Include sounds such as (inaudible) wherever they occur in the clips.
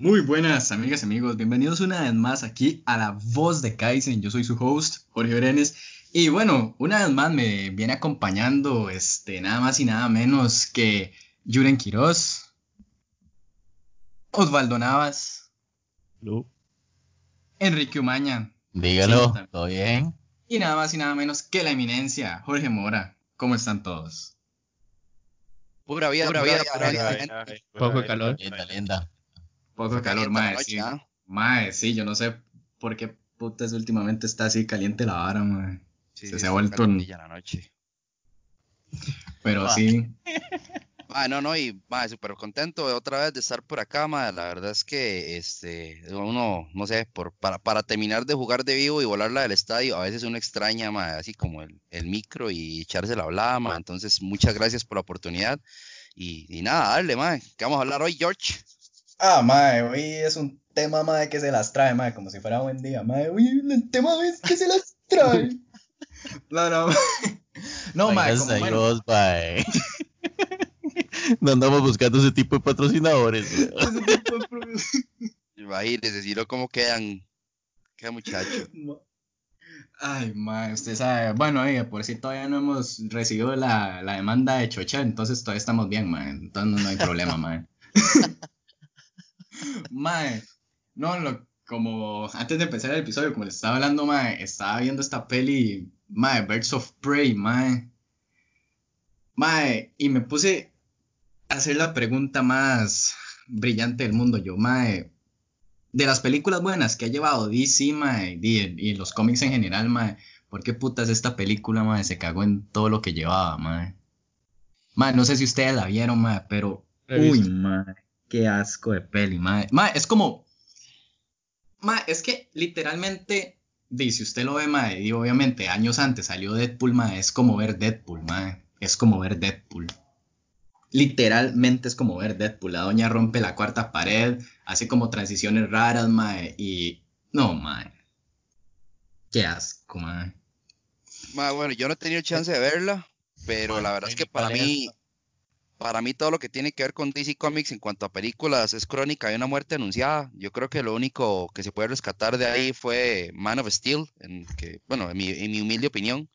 Muy buenas amigas y amigos, bienvenidos una vez más aquí a la voz de Kaizen. Yo soy su host, Jorge Brenes. Y bueno, una vez más me viene acompañando este, nada más y nada menos que Yuren Quiroz, Osvaldo Navas, Enrique Umaña. Dígalo, ¿todo bien? Y nada más y nada menos que la eminencia, Jorge Mora. ¿Cómo están todos? Pura vida, pura, vida, pura vida. Poco calor. Linda, linda. Poco calor, mae. Sí. Mae, sí, yo no sé por qué putas últimamente está así caliente la vara, mae. se, ha vuelto. la noche. Pero sí. (laughs) Ah, no, no, y súper contento de otra vez de estar por acá, ma. La verdad es que este, uno, no sé, por, para, para terminar de jugar de vivo y volarla del estadio, a veces uno extraña, ma, así como el, el micro y echarse la hablada, ma. Entonces, muchas gracias por la oportunidad. Y, y nada, dale, ma. ¿Qué vamos a hablar hoy, George? Ah, mae, hoy es un tema, mae, que se las trae, mae, como si fuera buen día, mae. Hoy el tema es que se las trae. (laughs) no, no, (laughs) No, mae, como, Dios, mae. (laughs) No andamos buscando ese tipo de patrocinadores. Imagínese, si no, ¿cómo quedan? Queda muchacho. Ay, mae, usted sabe. Bueno, oye, por si todavía no hemos recibido la, la demanda de Chocha, entonces todavía estamos bien, mae. Entonces no, hay problema, mae. Mae, no, lo, como antes de empezar el episodio, como les estaba hablando, mae, estaba viendo esta peli, mae, Birds of Prey, mae. Mae, y me puse hacer la pregunta más brillante del mundo, yo, mae. De las películas buenas que ha llevado DC, mae, y, los cómics en general, mae, ¿por qué putas esta película, mae, se cagó en todo lo que llevaba, mae? Mae, no sé si ustedes la vieron, mae, pero... Uy, mae, qué asco de peli, mae. Mae, es como... Mae, es que literalmente, si usted lo ve, mae, y obviamente años antes salió Deadpool, mae, es como ver Deadpool, mae. Es como ver Deadpool literalmente es como ver Deadpool. La doña rompe la cuarta pared, hace como transiciones raras, mae, y... No, mae. Qué asco, mae. bueno, yo no he tenido chance de verla, pero la verdad es que para mí... Para mí todo lo que tiene que ver con DC Comics en cuanto a películas es crónica de una muerte anunciada. Yo creo que lo único que se puede rescatar de ahí fue Man of Steel, en que, bueno, en mi, humilde opinión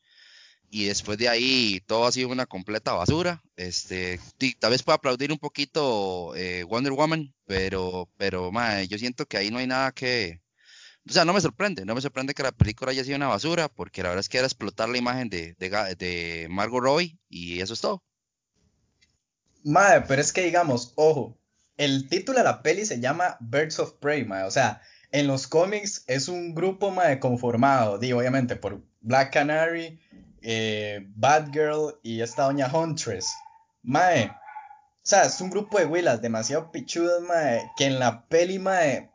y después de ahí todo ha sido una completa basura. Este, tal vez pueda aplaudir un poquito eh, Wonder Woman, pero, pero yo siento que ahí no hay nada que... O sea, no me sorprende, no me sorprende que la película haya sido una basura, porque la verdad es que era explotar la imagen de, de, de Margot Robbie y eso es todo. Madre, pero es que digamos, ojo, el título de la peli se llama Birds of Prey, madre. O sea, en los cómics es un grupo, madre, conformado, digo, obviamente, por Black Canary, eh, Batgirl y esta doña Huntress. Mae. O sea, es un grupo de huilas demasiado pichudas, mae, que en la peli, mae,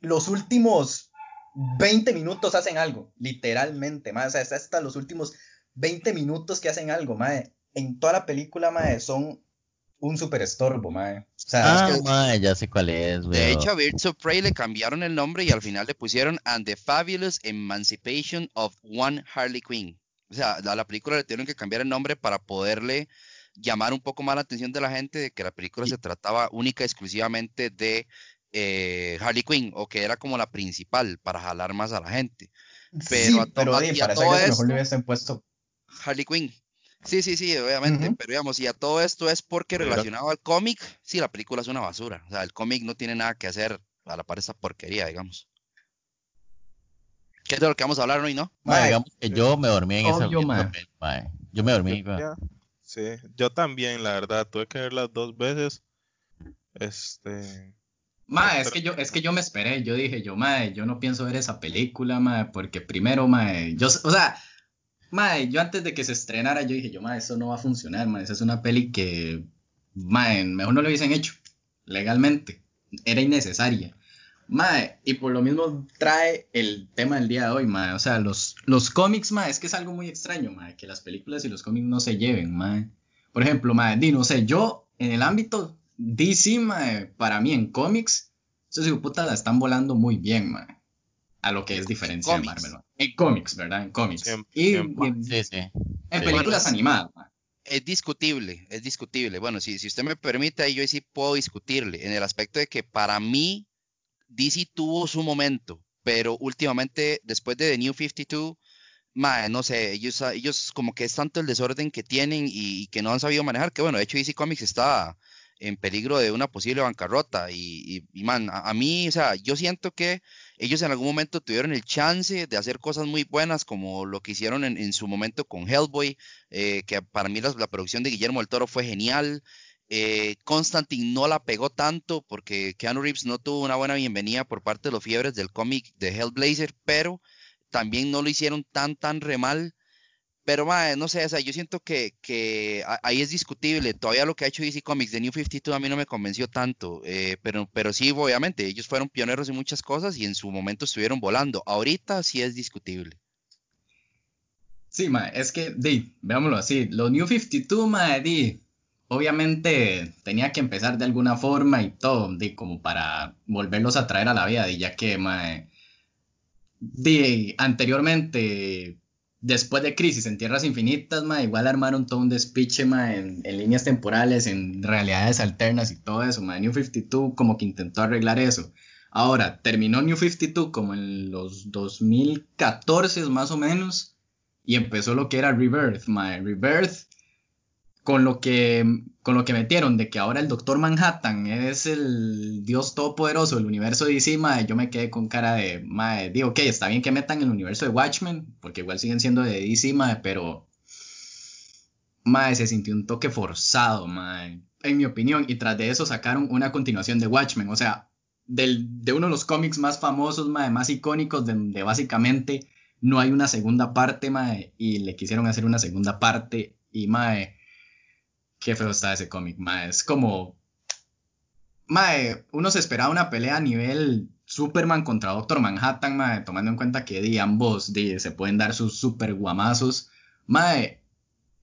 los últimos 20 minutos hacen algo, literalmente, mae. O sea, es hasta los últimos 20 minutos que hacen algo, mae. En toda la película, mae, son un super estorbo, mae. O sea, ah, mae, ya sé cuál es, güey. De hecho, a Birds of Prey le cambiaron el nombre y al final le pusieron And the Fabulous Emancipation of One Harley Quinn. O sea, a la película le tuvieron que cambiar el nombre para poderle llamar un poco más la atención de la gente de que la película se trataba única y exclusivamente de eh, Harley Quinn o que era como la principal para jalar más a la gente. Pero, sí, pero y para todo esto, mejor le hubiesen puesto Harley Quinn. Sí, sí, sí, obviamente, pero digamos, y a todo esto es porque relacionado al cómic, sí, la película es una basura. O sea, el cómic no tiene nada que hacer a la par de esa porquería, digamos. ¿Qué es de lo que vamos a hablar hoy, no? digamos que yo me dormí en esa yo, yo me dormí. sí, yo también, la verdad, tuve que verlas dos veces. Este. Ma, es que yo, es que yo me esperé, yo dije, yo, mae, yo no pienso ver esa película, mae, porque primero, mae, yo, o sea, mae, yo antes de que se estrenara, yo dije, yo, mae, eso no va a funcionar, mae, esa es una peli que, mae, mejor no lo hubiesen hecho, legalmente, era innecesaria. Mae, y por lo mismo trae el tema del día de hoy, mae. O sea, los, los cómics, mae, es que es algo muy extraño, mae, que las películas y los cómics no se lleven, mae. Por ejemplo, mae, di, no sé, yo en el ámbito DC, mae, para mí en cómics, esos puta la están volando muy bien, mae. A lo que es diferencia de Marvel, En cómics, ¿verdad? En cómics. y, en, películas animadas. Es discutible, es discutible. Bueno, si, si usted me permite, yo sí puedo discutirle en el aspecto de que para mí DC tuvo su momento, pero últimamente, después de The New 52, no sé, ellos, ellos como que es tanto el desorden que tienen y, que no han sabido manejar, que bueno, de hecho DC Comics está en peligro de una posible bancarrota y, man, a, mí, o sea, yo siento que ellos en algún momento tuvieron el chance de hacer cosas muy buenas como lo que hicieron en, su momento con Hellboy, eh, que para mí la, producción de Guillermo del Toro fue genial. Eh, Constantine no la pegó tanto porque Keanu Reeves no tuvo una buena bienvenida por parte de los fiebres del cómic de Hellblazer, pero también no lo hicieron tan, tan re mal. Pero, no sé, yo siento que, ahí es discutible. Todavía lo que ha hecho DC Comics de New 52 a mí no me convenció tanto. Eh, pero, sí, obviamente, ellos fueron pioneros en muchas cosas y en su momento estuvieron volando. Ahorita sí es discutible. Sí, ma, es que, di, veámoslo así. Los New 52, ma, di, obviamente tenía que empezar de alguna forma y todo, di, como para volverlos a traer a la vida, y ya que, ma, di, anteriormente después de Crisis en Tierras Infinitas, ma, igual armaron todo un despiche, ma, en, líneas temporales, en realidades alternas y todo eso, ma. New 52 como que intentó arreglar eso. Ahora, terminó New 52 como en los 2014 más o menos, y empezó lo que era Rebirth, ma. Rebirth con lo que con lo que metieron de que ahora el Doctor Manhattan es el dios todopoderoso del universo de DC, yo me quedé con cara de, madre, digo, ok, está bien que metan el universo de Watchmen, porque igual siguen siendo de DC, pero, madre, se sintió un toque forzado, madre, en mi opinión, y tras de eso sacaron una continuación de Watchmen, o sea, del, de uno de los cómics más famosos, madre, más icónicos, de, básicamente no hay una segunda parte, madre, y le quisieron hacer una segunda parte, y madre, Qué feo está ese cómic, mae. Es como. Mae, uno se esperaba una pelea a nivel Superman contra Doctor Manhattan, mae, tomando en cuenta que di, ambos se pueden dar sus super guamazos. Mae,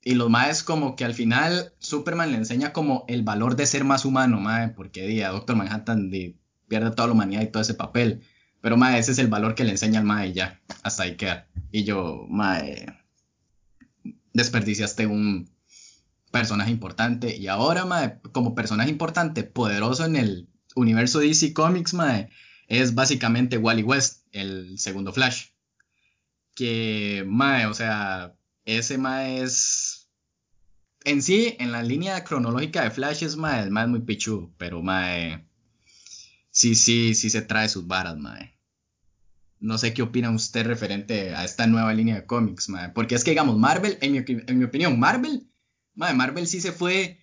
y los maes como que al final Superman le enseña como el valor de ser más humano, mae, porque di, a Doctor Manhattan pierde toda la humanidad y todo ese papel. Pero mae, ese es el valor que le enseña al mae ya, hasta ahí queda. Y yo, mae, desperdiciaste un, personaje importante. Y ahora, mae, como personaje importante, poderoso en el universo DC Comics, mae, es básicamente Wally West, el segundo Flash. Que, mae, o sea, ese mae es. En sí, en la línea cronológica de Flash es mae, es muy pichu, pero mae. Sí, sí, sí se trae sus varas, mae. No sé qué opina usted referente a esta nueva línea de cómics, mae. Porque es que, digamos, Marvel, en mi opinión, Marvel Marvel sí se fue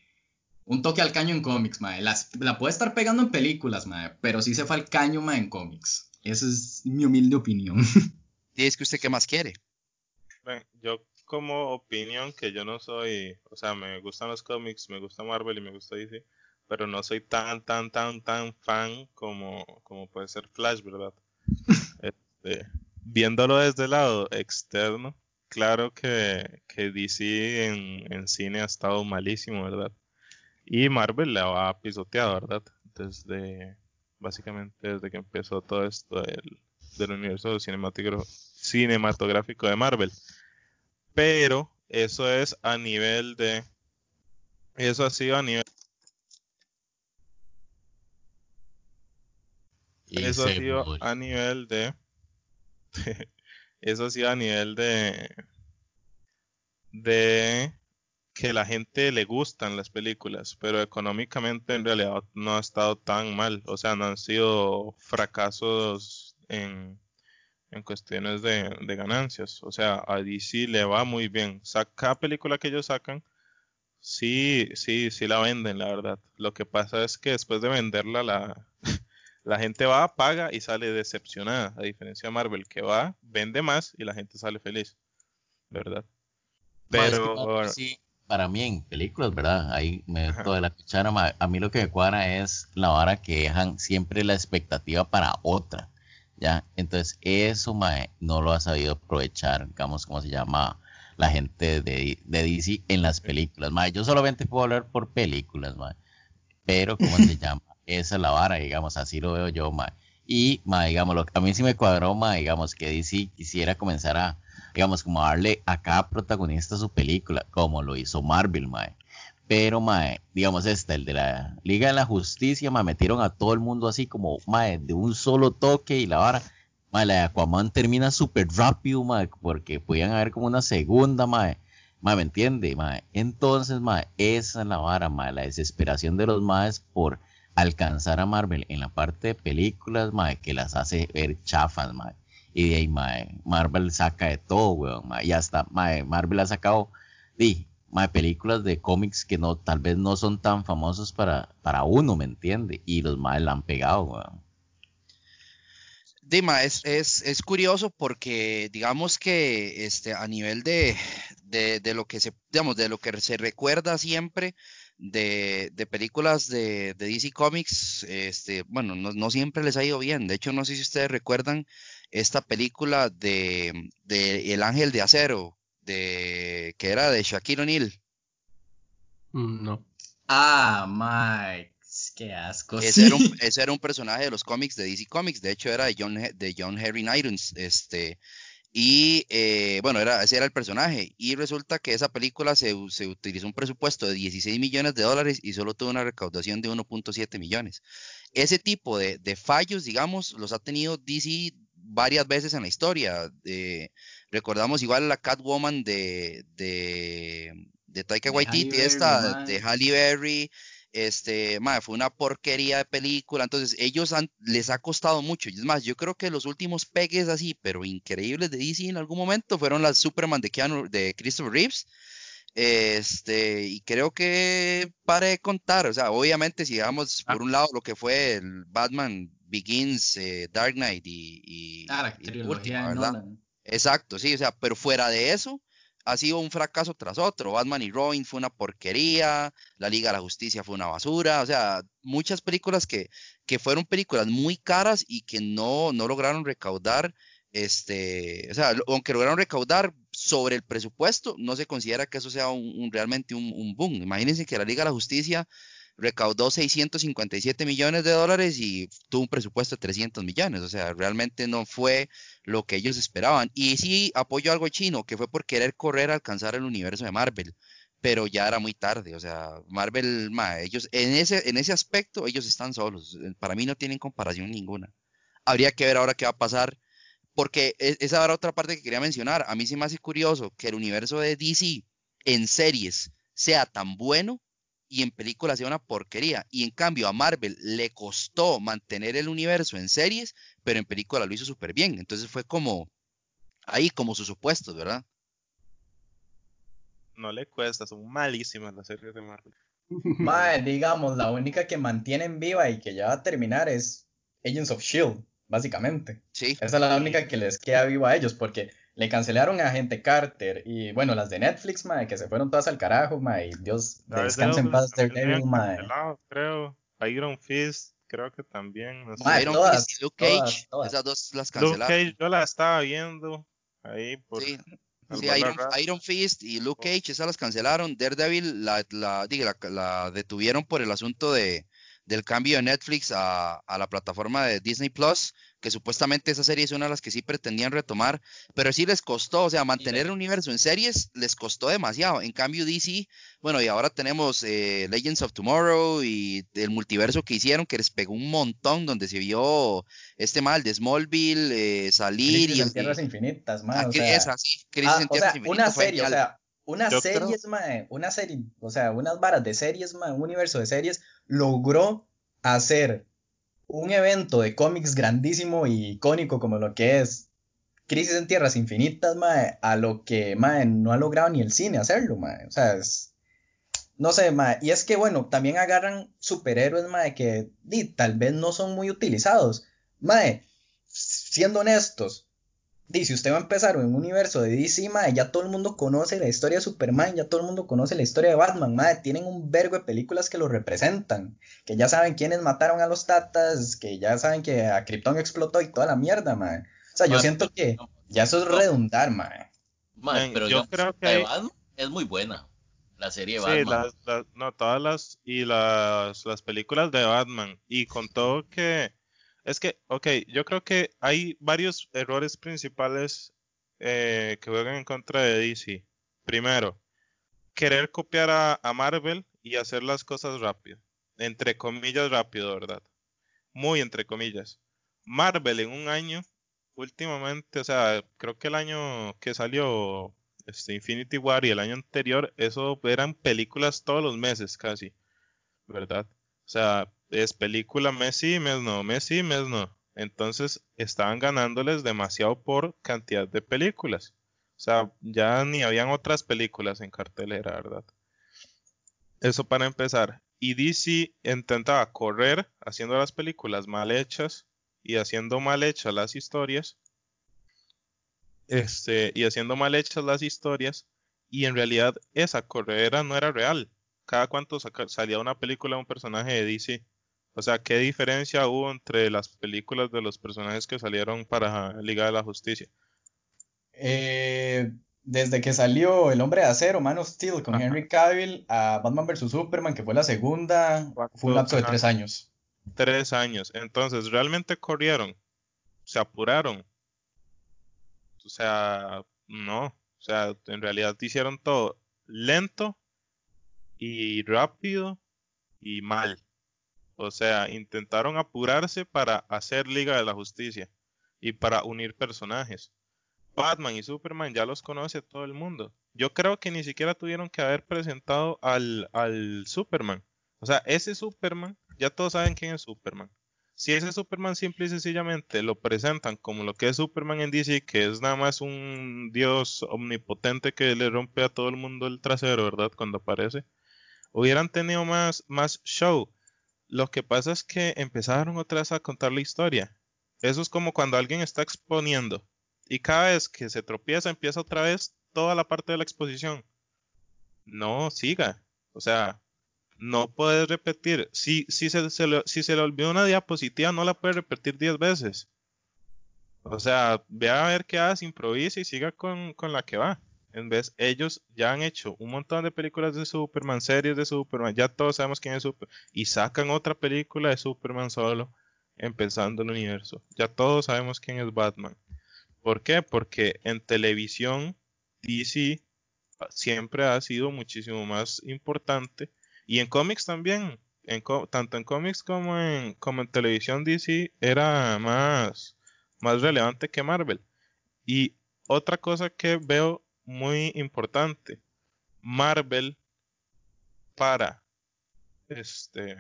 un toque al caño en cómics, mae. la puede estar pegando en películas, mae, pero sí se fue al caño, mae, en cómics. Esa es mi humilde opinión. (laughs) ¿Y es que usted qué más quiere? Bueno, yo como opinión que yo no soy, o sea, me gustan los cómics, me gusta Marvel y me gusta DC, pero no soy tan, tan, tan, tan fan como, como puede ser Flash, ¿verdad? (laughs) este, viéndolo desde el lado externo, claro que, que DC en, cine ha estado malísimo, ¿verdad? Y Marvel la ha pisoteado, ¿verdad? Desde, básicamente desde que empezó todo esto del, del universo cinematográfico de Marvel. Pero eso es a nivel de... Eso ha sido a nivel... eso ha sido a nivel de (laughs) eso sí a nivel de de que la gente le gustan las películas, pero económicamente en realidad no ha estado tan mal, o sea, no han sido fracasos en, en cuestiones de, ganancias, o sea, a DC le va muy bien, cada película que ellos sacan, sí, sí, sí la venden, la verdad, lo que pasa es que después de venderla la, la gente va, paga y sale decepcionada, a diferencia de Marvel, que va, vende más y la gente sale feliz, ¿verdad? Pero... sí, para mí en películas, ¿verdad? Ahí me de la cuchara, a mí lo que me cuadra es la vara que dejan siempre la expectativa para otra, ¿ya? Entonces eso, no lo ha sabido aprovechar, digamos, como se llama la gente de, de DC en las películas, Yo solamente puedo hablar por películas, Pero, ¿cómo se (laughs) llama? Esa es la vara, digamos, así lo veo yo, ma. Y, ma, digamos, lo, a mí sí me cuadró, ma, digamos, que DC quisiera comenzar a, digamos, como darle a cada protagonista su película, como lo hizo Marvel, ma. pero, mae, digamos, este, el de la Liga de la Justicia, mae, metieron a todo el mundo así como, mae, de un solo toque y la vara. Mae, la de Aquaman termina súper rápido, mae, porque podían haber como una segunda, mae. Mae, ¿me entiende, mae? Entonces, mae, esa es la vara, mae, la desesperación de los maes por alcanzar a Marvel en la parte de películas, mae, que las hace ver chafas, mae. Y de ahí, mae, Marvel saca de todo, weón, mae. Y hasta, mae, Marvel ha sacado, di, mae, películas de cómics que no, tal vez no son tan famosos para, para uno, ¿me entiende? Y los maes la han pegado, weón. Dima, es, es, es, curioso porque digamos que este, a nivel de, de, de, lo que se, digamos, de lo que se recuerda siempre de, de películas de, de, DC Comics, este, bueno, no, no, siempre les ha ido bien. De hecho, no sé si ustedes recuerdan esta película de, de El Ángel de Acero, de, que era de Shaquille O'Neal. Mm, no. Ah, Mike, qué asco. Ese, sí. era un, ese, era un, personaje de los cómics de DC Comics, de hecho era de John, de John Henry Irons, este, y eh, bueno, era, ese era el personaje. Y resulta que esa película se, se, utilizó un presupuesto de 16 millones de dólares y solo tuvo una recaudación de 1.7 millones. Ese tipo de, de, fallos, digamos, los ha tenido DC varias veces en la historia. Eh, recordamos igual la Catwoman de, de, de Taika Waititi, esta, de Halle Berry. Este, madre, fue una porquería de película. Entonces, ellos han, les ha costado mucho. Y es más, yo creo que los últimos pegues así, pero increíbles de DC en algún momento fueron las Superman de, Keanu, de Christopher Reeves. Este, y creo que para de contar, o sea, obviamente si dejamos por un lado lo que fue el Batman Begins, eh, Dark Knight y, y, Ah, la y trilogía última, de ¿verdad? Nolan. Exacto, sí, o sea, pero fuera de eso, ha sido un fracaso tras otro. Batman y Robin fue una porquería, La Liga de la Justicia fue una basura, o sea, muchas películas que, que fueron películas muy caras y que no, no lograron recaudar, este, o sea, aunque lograron recaudar sobre el presupuesto, no se considera que eso sea un, un- realmente un, un boom. Imagínense que la Liga de la Justicia recaudó 657 millones de dólares y tuvo un presupuesto de 300 millones, o sea, realmente no fue lo que ellos esperaban. Y sí apoyo algo chino, que fue por querer correr a alcanzar el universo de Marvel, pero ya era muy tarde, o sea, Marvel, ma, ellos en ese, en ese aspecto, ellos están solos, eh, para mí no tienen comparación ninguna. Habría que ver ahora qué va a pasar, porque e- esa era otra parte que quería mencionar. A mí sí me hace curioso que el universo de DC en series sea tan bueno y en películas sea una porquería. Y en cambio a Marvel le costó mantener el universo en series, pero en películas lo hizo súper bien. Entonces fue como ahí, como sus supuestos, ¿verdad? No le cuesta, son malísimas las series de Marvel. (laughs) Mae, digamos, la única que mantienen viva y que ya va a terminar es Agents of Shield, básicamente. Sí, Esa es la única que les queda viva a ellos, porque le cancelaron a Agente Carter y bueno, las de Netflix, mae, que se fueron todas al carajo, mae, y Dios descanse en Daredevil paz, Daredevil, mae. creo. Iron Fist, creo que también. No sé. Mae, Iron todas, Fist y Luke todas, Cage, todas. esas dos las Luke cancelaron. Cage, yo la estaba viendo ahí por Sí, Sí, Iron. Iron Fist y Luke Cage, esas las cancelaron. Daredevil la, la, diga, la, la detuvieron por el asunto de, del cambio de Netflix a, a la plataforma de Disney Plus, que supuestamente esa serie es una de las que sí pretendían retomar, pero sí les costó, o sea, mantener el universo en series les costó demasiado. En cambio, DC, bueno, y ahora tenemos eh, Legends of Tomorrow y el multiverso que hicieron, que les pegó un montón, donde se vio este mal de Smallville eh, salir Crisis y, en Tierras Infinitas, a mae, o sea, esa, sí, Crisis ah, en o Tierras sea, Infinitas una serie, o sea, unas Yo creo- series, mae, una serie, o sea, unas varas de series, mae, un universo de series, logró hacer un evento de cómics grandísimo y icónico como lo que es Crisis en Tierras Infinitas, mae, a lo que, mae, no ha logrado ni el cine hacerlo, mae, o sea, es, no sé, mae, y es que, bueno, también agarran superhéroes, mae, que di, tal vez no son muy utilizados, mae, siendo honestos, Dice, si usted va a empezar en un universo de DC, mae, ya todo el mundo conoce la historia de Superman, ya todo el mundo conoce la historia de Batman, mae, tienen un vergo de películas que lo representan, que ya saben quiénes mataron a los Tatas, que ya saben que a Krypton explotó y toda la mierda, mae. O sea, yo siento que no, ya eso es no. redundar. Mae, Men, pero yo creo que la de hay- Batman es muy buena. La serie de Sí, Batman. las, las- no, todas las, y las, las películas de Batman, y con todo que, es que, ok, yo creo que hay varios errores principales eh, que juegan en contra de DC. Primero, querer copiar a, Marvel y hacer las cosas rápido. Entre comillas rápido, ¿verdad? Muy entre comillas. Marvel en un año, últimamente, o sea, creo que el año que salió este, Infinity War y el año anterior, eso eran películas todos los meses casi, ¿verdad? O sea, es película mes sí, mes no, mes sí, mes no. Entonces estaban ganándoles demasiado por cantidad de películas. O sea, ya ni habían otras películas en cartelera, ¿verdad? Eso para empezar. Y DC intentaba correr haciendo las películas mal hechas y haciendo mal hechas las historias. Este, y haciendo mal hechas las historias. Y en realidad esa corredera no era real. Cada cuanto salía una película de un personaje de DC. O sea, ¿qué diferencia hubo entre las películas de los personajes que salieron para Liga de la Justicia? Eh, desde que salió El Hombre de Acero, Man of Steel, con Henry Cavill, a Batman vs. Superman, que fue la segunda, fue un lapso de tres años. Tres años. Entonces, ¿realmente corrieron? ¿Se apuraron? O sea, no. O sea, en realidad hicieron todo lento y rápido y mal. O sea, intentaron apurarse para hacer Liga de la Justicia y para unir personajes. Batman y Superman ya los conoce todo el mundo. Yo creo que ni siquiera tuvieron que haber presentado al, al Superman. O sea, ese Superman, ya todos saben quién es Superman. Si ese Superman simple y sencillamente lo presentan como lo que es Superman en DC, que es nada más un dios omnipotente que le rompe a todo el mundo el trasero, ¿verdad? Cuando aparece, hubieran tenido más, más show. Lo que pasa es que empezaron otra vez a contar la historia. Eso es como cuando alguien está exponiendo y cada vez que se tropieza empieza otra vez toda la parte de la exposición. No, siga. O sea, no puedes repetir. Si, si, se, le, si se olvidó una diapositiva, no la puedes repetir 10 veces. O sea, vea a ver qué hace, improvisa y siga con, con la que va. En vez, ellos ya han hecho un montón de películas de Superman, series de Superman, ya todos sabemos quién es Superman, y sacan otra película de Superman solo, empezando el universo. Ya todos sabemos quién es Batman. ¿Por qué? Porque en televisión DC siempre ha sido muchísimo más importante y en cómics también, tanto en cómics como en, como en televisión DC era más, más relevante que Marvel. Y otra cosa que veo muy importante. Marvel para este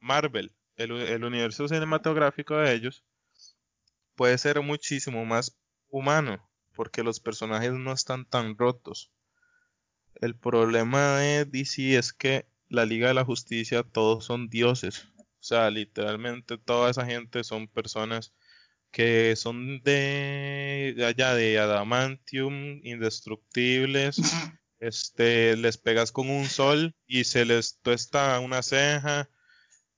Marvel, el, el, universo cinematográfico de ellos puede ser muchísimo más humano porque los personajes no están tan rotos. El problema de DC es que la Liga de la Justicia todos son dioses. O sea, literalmente toda esa gente son personas que son de, allá de adamantium, indestructibles. este, les pegas con un sol y se les tuesta una ceja.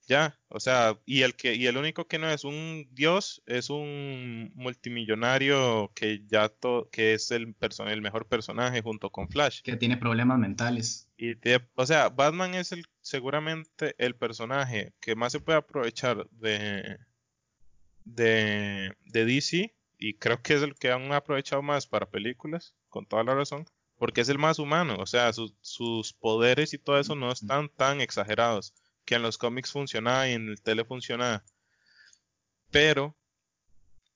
Ya, o sea, y el que y el único que no es un dios es un multimillonario que ya to, que es el el mejor personaje junto con Flash. Que tiene problemas mentales. Y o sea, Batman es el seguramente el personaje que más se puede aprovechar de de, de DC y creo que es el que han aprovechado más para películas, con toda la razón, porque es el más humano, o sea, sus poderes y todo eso no están tan exagerados, que en los cómics funcionaba y en el tele funcionaba, pero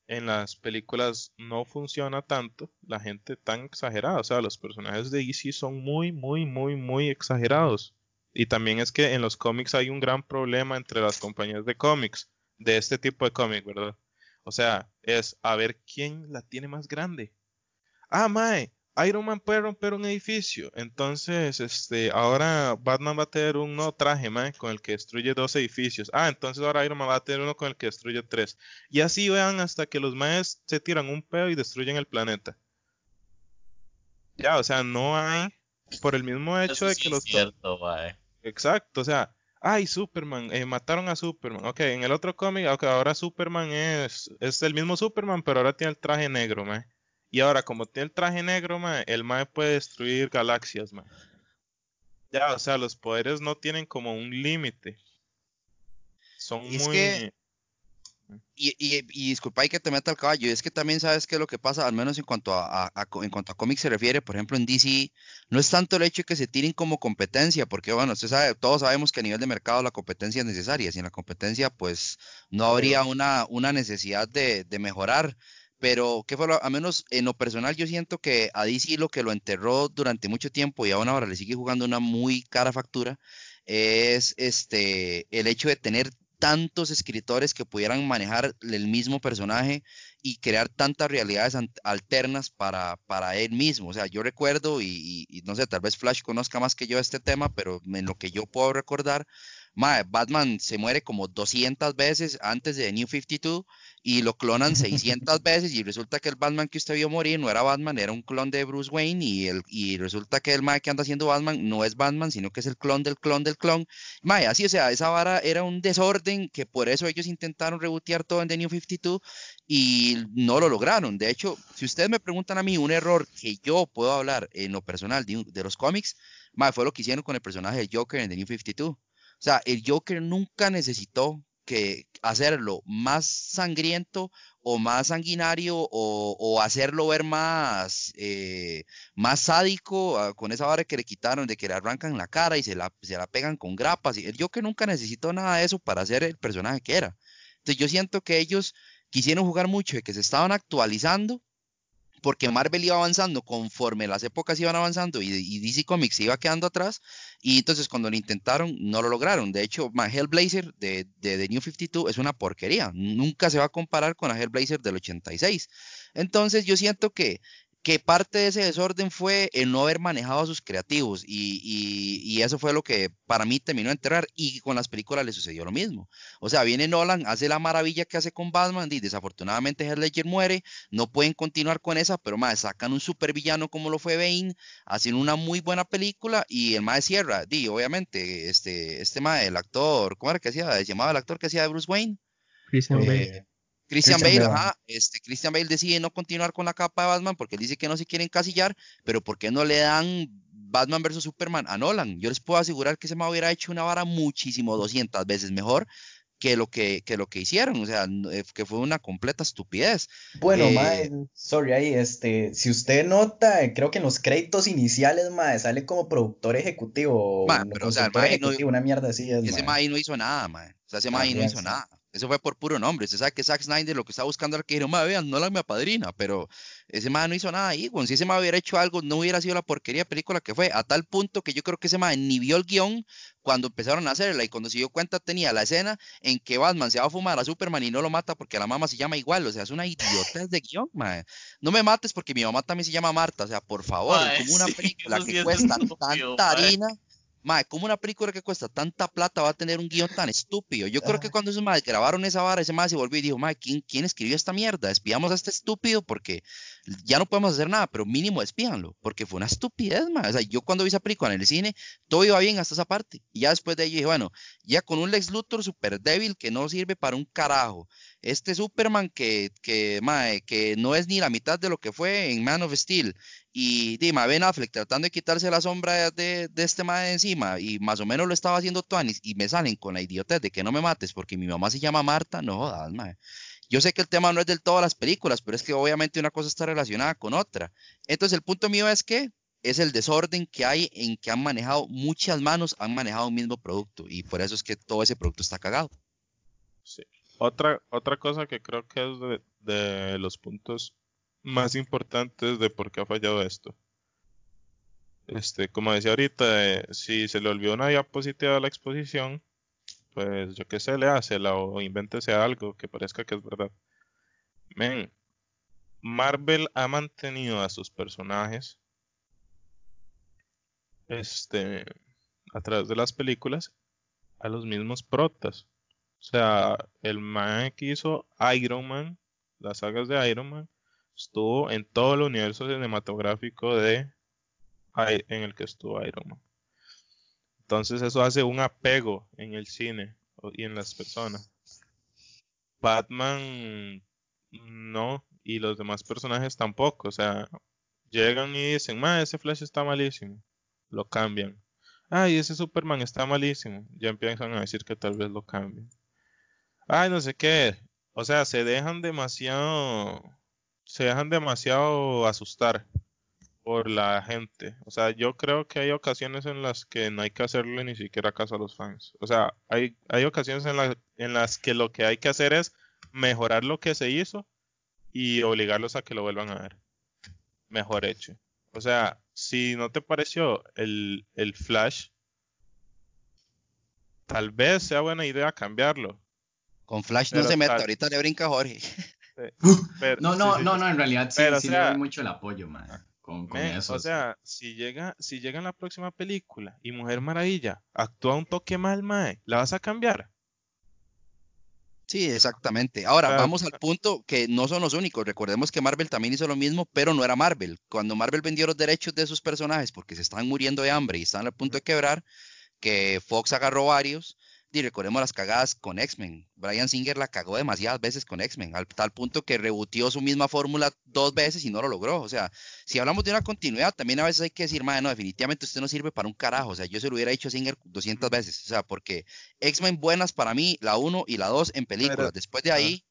en las películas no funciona tanto la gente tan exagerada, o sea, los personajes de DC son muy, muy, muy, muy exagerados. Y también es que en los cómics hay un gran problema entre las compañías de cómics de este tipo de cómic, ¿verdad? O sea, es a ver quién la tiene más grande. Ah, Mae, Iron Man puede romper un edificio. Entonces, este, ahora Batman va a tener un nuevo traje, Mae, con el que destruye dos edificios. Ah, entonces ahora Iron Man va a tener uno con el que destruye tres. Y así vean hasta que los Maes se tiran un pedo y destruyen el planeta. Ya, o sea, no hay, por el mismo hecho de que los... Cierto, mae. Exacto, o sea, ay, Superman, eh, mataron a Superman. Ok, en el otro cómic, ahora Superman es, es el mismo Superman, pero ahora tiene el traje negro, man. Y ahora, como tiene el traje negro, man, el man puede destruir galaxias, man. Ya, o sea, los poderes no tienen como un límite. Son muy... Y, y, y disculpa que te meta al caballo, es que también sabes qué es lo que pasa, al menos en cuanto a, a, en cuanto a cómics se refiere, por ejemplo en DC, no es tanto el hecho de que se tiren como competencia, porque bueno, usted sabe, todos sabemos que a nivel de mercado la competencia es necesaria, sin la competencia pues no habría una, una necesidad de, de mejorar, pero ¿qué fue lo, a menos en lo personal yo siento que a DC lo que lo enterró durante mucho tiempo y aún ahora le sigue jugando una muy cara factura, es este el hecho de tener tantos escritores que pudieran manejar el mismo personaje y crear tantas realidades alternas para, para él mismo. O sea, yo recuerdo, y, y, no sé, tal vez Flash conozca más que yo este tema, pero en lo que yo puedo recordar, Batman se muere como 200 veces antes de New 52 y lo clonan 600 (laughs) veces y resulta que el Batman que usted vio morir no era Batman, era un clon de Bruce Wayne y, el, y resulta que el Mae que anda haciendo Batman no es Batman, sino que es el clon del clon del clon. Mae, así, o sea, esa vara era un desorden que por eso ellos intentaron rebotear todo en The New 52 y no lo lograron. De hecho, si ustedes me preguntan a mí un error que yo puedo hablar en lo personal de, de los cómics, mae, fue lo que hicieron con el personaje de Joker en The New 52 o sea, el Joker nunca necesitó que hacerlo más sangriento o más sanguinario o, hacerlo ver más, eh, más sádico ah, con esa vara que le quitaron de que le arrancan la cara y se la, se la pegan con grapas. El Joker nunca necesitó nada de eso para ser el personaje que era. Entonces yo siento que ellos quisieron jugar mucho de que se estaban actualizando porque Marvel iba avanzando conforme las épocas iban avanzando y, DC Comics iba quedando atrás, y entonces cuando lo intentaron no lo lograron. De hecho, Hellblazer de, de, de New 52 es una porquería, nunca se va a comparar con la Hellblazer del 86. Entonces yo siento que que parte de ese desorden fue el no haber manejado a sus creativos y, y, eso fue lo que para mí terminó de enterrar y con las películas le sucedió lo mismo. O sea, viene Nolan, hace la maravilla que hace con Batman y desafortunadamente Heath Ledger muere, no pueden continuar con esa, pero más sacan un supervillano como lo fue Bane, hacen una muy buena película y el más cierra, di, obviamente, este, este más, el actor, ¿cómo era que hacía? Se llamaba el actor que hacía de Bruce Wayne. Christian eh, Christian, Bale, ajá, este, Christian Bale decide no continuar con la capa de Batman porque él dice que no se quiere encasillar, pero ¿por qué no le dan Batman vs. Superman a Nolan? Yo les puedo asegurar que se me hubiera hecho una vara muchísimo 200 veces mejor que lo que, que lo que hicieron, o sea, eh, que fue una completa estupidez. Bueno, eh, sorry, ahí, este, si usted nota, creo que en los créditos iniciales, mae, sale como productor ejecutivo, pero, o sea, ejecutivo, una mierda así es, Ese mae no hizo nada, mae, o sea, ese ah, mae no hizo nada. Eso fue por puro nombre. Usted sabe que Zack Snyder lo que está buscando era que dijeron, vean, no la me apadrina, pero ese man no hizo nada ahí, bueno, si ese man hubiera hecho algo, no hubiera sido la porquería película que fue, a tal punto que yo creo que ese man ni vio el guion cuando empezaron a hacerla y cuando se dio cuenta tenía la escena en que Batman se va a fumar a Superman y no lo mata porque la mamá se llama igual, o sea, es una idiotez de guion, man. No me mates porque mi mamá también se llama Marta, o sea, por favor, como una (laughs) película que cuesta tanta harina Mae, ¿cómo una película que cuesta tanta plata va a tener un guion tan estúpido? Yo creo que cuando esos madres grabaron esa vara, ese madre se volvió y dijo, mae, ¿quién, ¿quién escribió esta mierda? Despidamos a este estúpido porque ya no podemos hacer nada, pero mínimo despídanlo, porque fue una estupidez, mae. O sea, yo cuando vi esa película en el cine, todo iba bien hasta esa parte. Y ya después de ello dije, bueno, ya con un Lex Luthor súper débil que no sirve para un carajo. Este Superman que, que, mae, que no es ni la mitad de lo que fue en Man of Steel y Dima Ben Affleck tratando de quitarse la sombra de, de este mae de encima y más o menos lo estaba haciendo Tuanis y me salen con la idiotez de que no me mates porque mi mamá se llama Marta, no jodas, mae. Yo sé que el tema no es del todo las películas, pero es que obviamente una cosa está relacionada con otra. Entonces el punto mío es que es el desorden que hay en que han manejado muchas manos, han manejado un mismo producto y por eso es que todo ese producto está cagado. Sí. Otra, otra cosa que creo que es de, los puntos más importantes de por qué ha fallado esto. Este, como decía ahorita, eh, si se le olvidó una diapositiva de la exposición, pues yo qué sé, le hace o invéntese algo que parezca que es verdad. Men, Marvel ha mantenido a sus personajes este, a través de las películas a los mismos protas. O sea, el man que hizo Iron Man, las sagas de Iron Man, estuvo en todo el universo cinematográfico de en el que estuvo Iron Man. Entonces eso hace un apego en el cine y en las personas. Batman no, y los demás personajes tampoco. O sea, llegan y dicen, ma, ese Flash está malísimo. Lo cambian. Ay, ese Superman está malísimo. Ya empiezan a decir que tal vez lo cambien. Ay, no sé qué o sea, se dejan demasiado, se dejan demasiado asustar por la gente. O sea, yo creo que hay ocasiones en las que no hay que hacerle ni siquiera caso a los fans. O sea, hay, hay ocasiones en, la- en las que lo que hay que hacer es mejorar lo que se hizo y obligarlos a que lo vuelvan a ver. Mejor hecho. O sea, si no te pareció el, el Flash, tal vez sea buena idea cambiarlo. Con Flash no se mete, tal- ahorita le brinca Jorge. No, (laughs) Pero- no, no, sí, no, en realidad sí, Pero, o le sea- doy mucho el apoyo, man, con, con Men, eso. o sea, si llega, si llega en la próxima película y Mujer Maravilla actúa un toque mal, mae, ¿la vas a cambiar? Sí, exactamente. Ahora, Claro. vamos al punto que no son los únicos. Recordemos que Marvel también hizo lo mismo, pero no era Marvel. Cuando Marvel vendió los derechos de sus personajes porque se estaban muriendo de hambre y estaban a punto de quebrar, que Fox agarró varios. Y recordemos las cagadas con X-Men. Brian Singer la cagó demasiadas veces con X-Men, al tal punto que rebutió su misma fórmula dos veces y no lo logró. O sea, si hablamos de una continuidad, también a veces hay que decir, madre, no, definitivamente usted no sirve para un carajo. O sea, yo se lo hubiera dicho a Singer 200 veces. O sea, porque X-Men buenas para mí, la 1 y la 2 en películas. Después de ah. ahí,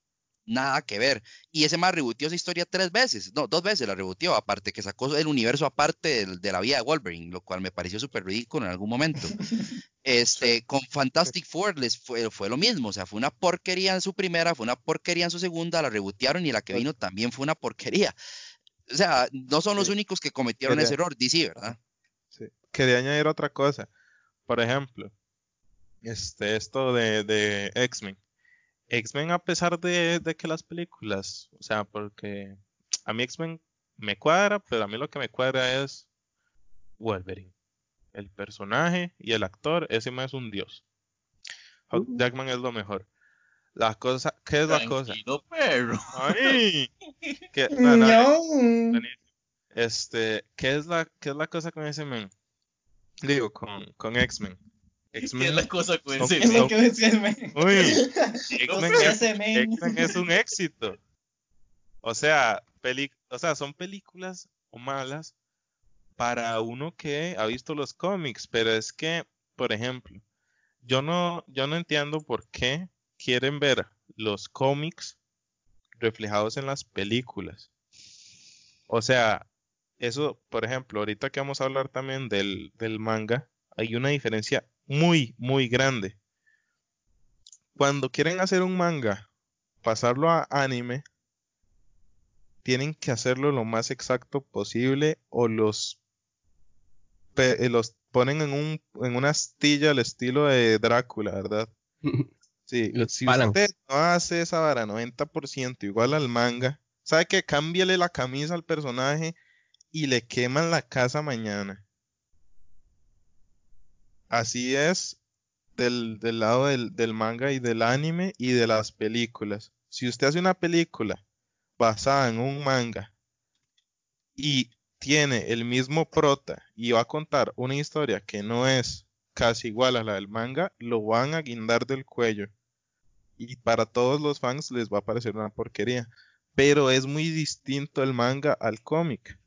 nada que ver. Y ese más rebutió esa historia tres veces, no, dos veces la rebutió, aparte que sacó el universo aparte del- de, la vida de Wolverine, lo cual me pareció súper ridículo en algún momento. (laughs) Este, con Fantastic Four les fue, fue lo mismo, o sea, fue una porquería en su primera, fue una porquería en su segunda, la rebotearon y la que vino también fue una porquería. O sea, no son los Sí. únicos que cometieron Quería- ese error, DC, ¿verdad? Sí. Quería añadir otra cosa. Por ejemplo, este, esto de, de X-Men. X-Men, a pesar de, de que las películas, o sea, porque a mí X-Men me cuadra, pero a mí lo que me cuadra es Wolverine. El personaje y el actor, ese más es un dios. Hugh Jackman es lo mejor. La cosa, ¿qué es la cosa? Perro. ¡Ay! (laughs) Que- no, buenísimo. Este, ¿qué es la, qué es la cosa con ese men? Digo, con, con X-Men. ¿Qué es X-Men la cosa con son- ese Es lo son- que decía el men. Uy, Los (laughs) X-Men es, ese men. X-Men es un éxito. O sea, peli, o sea, son películas o malas para uno que ha visto los cómics, pero es que, por ejemplo, yo no, yo no entiendo por qué quieren ver los cómics reflejados en las películas. O sea, eso, por ejemplo, ahorita que vamos a hablar también del, del manga, hay una diferencia muy, muy grande. Cuando quieren hacer un manga, pasarlo a anime, tienen que hacerlo lo más exacto posible o los, eh, los ponen en un, en una astilla al estilo de Drácula, ¿verdad? (laughs) Sí, si usted no hace esa vara 90% igual al manga, ¿sabe qué? Cámbiale la camisa al personaje y le queman la casa mañana. Así es del, del lado del, del manga y del anime y de las películas. Si usted hace una película basada en un manga y tiene el mismo prota y va a contar una historia que no es casi igual a la del manga, lo van a guindar del cuello. Y para todos los fans les va a parecer una porquería. Pero es muy distinto el manga al cómic.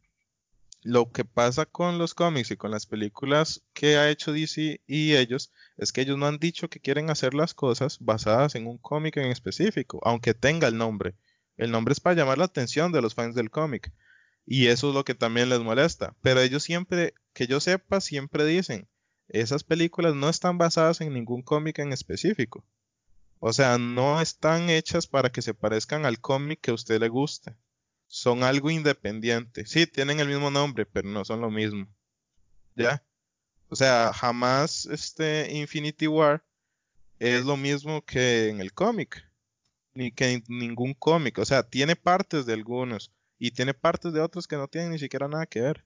Lo que pasa con los cómics y con las películas que ha hecho DC y ellos es que ellos no han dicho que quieren hacer las cosas basadas en un cómic en específico, aunque tenga el nombre. El nombre es para llamar la atención de los fans del cómic. Y eso es lo que también les molesta. Pero ellos siempre, que yo sepa, siempre dicen, esas películas no están basadas en ningún cómic en específico. O sea, no están hechas para que se parezcan al cómic que a usted le gusta. Son algo independiente. Sí, tienen el mismo nombre, pero no son lo mismo. ¿Ya? O sea, jamás este Infinity War es lo mismo que en el cómic. Ni que en ningún cómic. O sea, tiene partes de algunos y tiene partes de otros que no tienen ni siquiera nada que ver.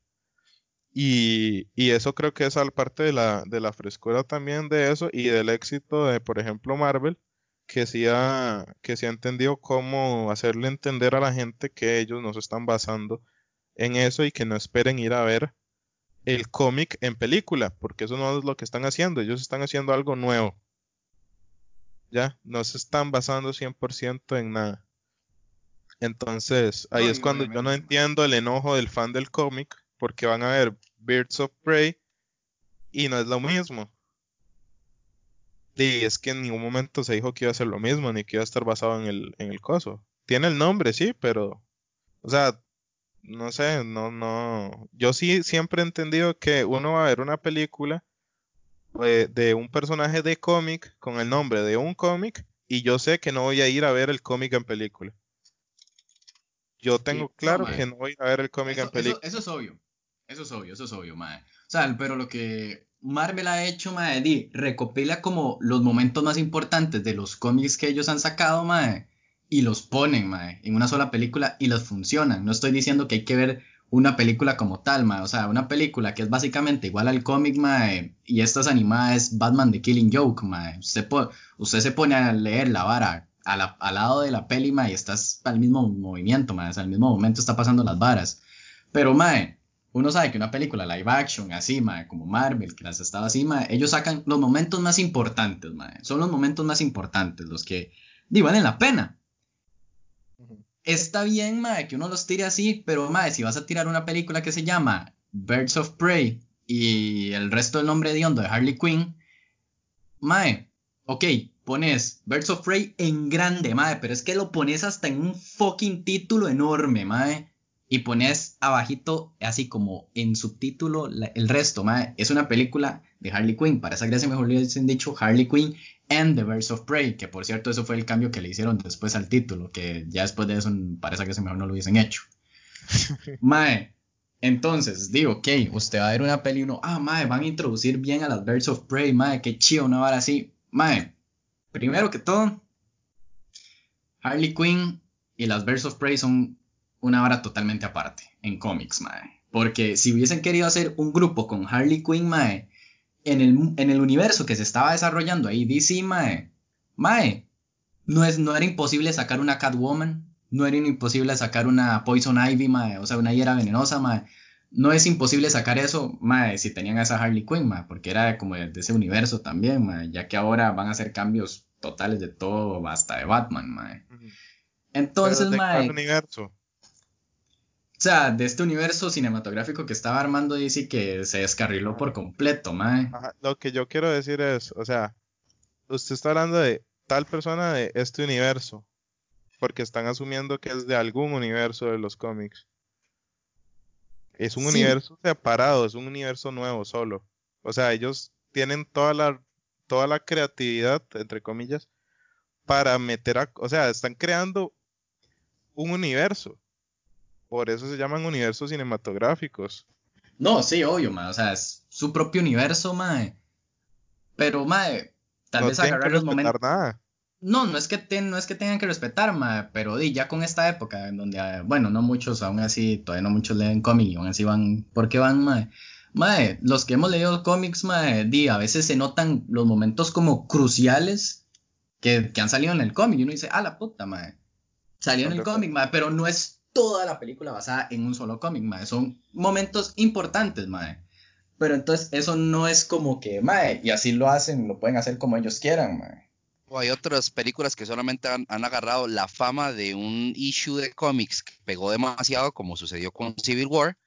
Y, y eso creo que es al parte de la, de la frescura también de eso y del éxito de, por ejemplo, Marvel, que sí ha, que sí ha entendido cómo hacerle entender a la gente que ellos no se están basando en eso y que no esperen ir a ver el cómic en película, porque eso no es lo que están haciendo, ellos están haciendo algo nuevo. Ya, no se están basando 100% en nada. Entonces, ahí No, es cuando yo no entiendo el enojo del fan del cómic, porque van a ver Birds of Prey y no es lo mismo. Y es que en ningún momento se dijo que iba a ser lo mismo, ni que iba a estar basado en el, en el coso. Tiene el nombre, sí, pero, o sea, no sé, no, no. Yo sí siempre he entendido que uno va a ver una película eh, de un personaje de cómic con el nombre de un cómic y yo sé que no voy a ir a ver el cómic en película. Yo tengo claro que no voy a ver el cómic en película. Eso, es obvio. Eso es obvio, eso es obvio, mae. O sea, pero lo que Marvel ha hecho, mae, di, recopila como los momentos más importantes de los cómics que ellos han sacado, mae, y los ponen, mae, en una sola película y los funcionan. No estoy diciendo que hay que ver una película como tal, mae. O sea, una película que es básicamente igual al cómic, mae, y esta es animada es Batman The Killing Joke, mae. Usted, usted se pone a leer la vara al lado de la peli, mae, y estás al mismo movimiento, mae. O al mismo momento está pasando las varas. Pero, mae, uno sabe que una película live action, así, mae, como Marvel, que las estaba así, mae, ellos sacan los momentos más importantes, mae. Son los momentos más importantes, los que, valen la pena. Está bien, mae, que uno los tire así, pero, mae, si vas a tirar una película que se llama Birds of Prey y el resto del nombre de hondo de Harley Quinn, mae, ok, pones Birds of Prey en grande, mae, pero es que lo pones hasta en un fucking título enorme, mae, y pones abajito, así como en subtítulo, el resto, mae, es una película de Harley Quinn, para esa gracia mejor le hubiesen dicho Harley Quinn and the Birds of Prey, que por cierto eso fue el cambio que le hicieron después al título, que ya después de eso parece que ese mejor no lo hubiesen hecho. (laughs) mae, entonces, digo, ok, usted va a ver una peli y uno, ah, mae, van a introducir bien a las Birds of Prey, mae, qué chido una vara así. Mae, primero que todo, Harley Quinn y las Birds of Prey son una vara totalmente aparte en cómics, mae. Porque si hubiesen querido hacer un grupo con Harley Quinn, mae, en el, en el universo que se estaba desarrollando ahí, DC, mae, mae, no, es, no era imposible sacar una Catwoman, no era imposible sacar una Poison Ivy, mae, o sea, una hiera venenosa, mae. No es imposible sacar eso, mae, si tenían a esa Harley Quinn, mae, porque era como de, ese universo también, mae, ya que ahora van a hacer cambios totales de todo, hasta de Batman, mae. Entonces, mae. universo? O sea, de este universo cinematográfico que estaba armando DC que se descarriló por completo, mae. lo que yo quiero decir es, o sea, usted está hablando de tal persona de este universo, porque están asumiendo que es de algún universo de los cómics. Es un universo separado, es un universo nuevo solo. O sea, ellos tienen toda la, toda la creatividad, entre comillas, para meter a, o sea, están creando un universo por eso se llaman universos cinematográficos. No, sí, obvio, ma. O sea, es su propio universo, ma. Pero, ma, tal vez agarrar los momentos. Nada. No, no es, que no es que tengan que respetar, ma, pero di, ya con esta época en donde, ah, bueno, no muchos, aún así, todavía no muchos leen cómics y aún así van, ¿por qué van, ma? Mae, los que hemos leído cómics, mae, di, a veces se notan los momentos como cruciales que, que han salido en el cómic y uno dice, ah, la puta, mae, salió en el cómic, mae, pero no es toda la película basada en un solo cómic, mae. Son momentos importantes, mae. Pero entonces eso no es como que, mae, y así lo hacen, lo pueden hacer como ellos quieran, mae. O hay otras películas que solamente han, agarrado la fama de un issue de cómics que pegó demasiado, como sucedió con Civil War,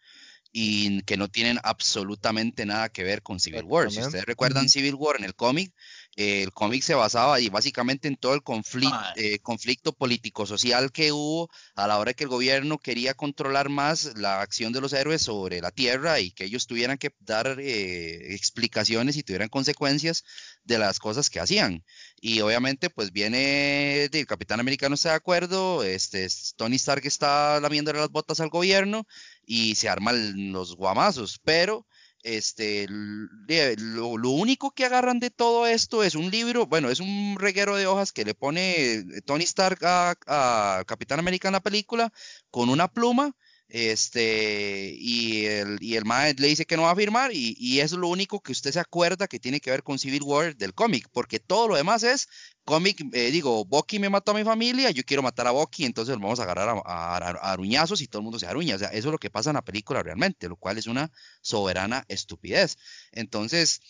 y que no tienen absolutamente nada que ver con Civil War. Si ustedes recuerdan Civil War en el cómic, el cómic se basaba y básicamente en todo el conflicto, eh, conflicto político-social que hubo a la hora que el gobierno quería controlar más la acción de los héroes sobre la tierra y que ellos tuvieran que dar eh, explicaciones y tuvieran consecuencias de las cosas que hacían. Y obviamente pues viene el Capitán Americano está de acuerdo, este, Tony Stark está lamiéndole las botas al gobierno y se arman los guamazos, pero este, lo, único que agarran de todo esto es un libro, bueno, es un reguero de hojas que le pone Tony Stark a, Capitán América en la película con una pluma, este, y el, y el le dice que no va a firmar, y, y es lo único que usted se acuerda que tiene que ver con Civil War del cómic, porque todo lo demás es cómic, eh, digo, Bucky me mató a mi familia, yo quiero matar a Bucky, entonces vamos a agarrar a, aruñazos y todo el mundo se aruña. O sea, eso es lo que pasa en la película realmente, lo cual es una soberana estupidez. Entonces,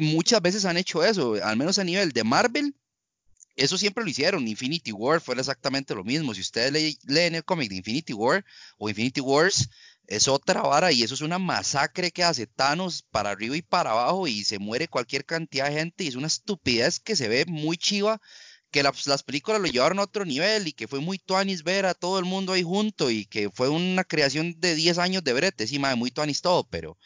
muchas veces han hecho eso, al menos a nivel de Marvel. Eso siempre lo hicieron. Infinity War fue exactamente lo mismo. Si ustedes leen el cómic de Infinity War o Infinity Wars, es otra vara y eso es una masacre que hace Thanos para arriba y para abajo y se muere cualquier cantidad de gente y es una estupidez que se ve muy chiva que las, las películas lo llevaron a otro nivel y que fue muy tuanis ver a todo el mundo ahí junto y que fue una creación de 10 años de brete, sí, madre, muy tuanis todo, pero,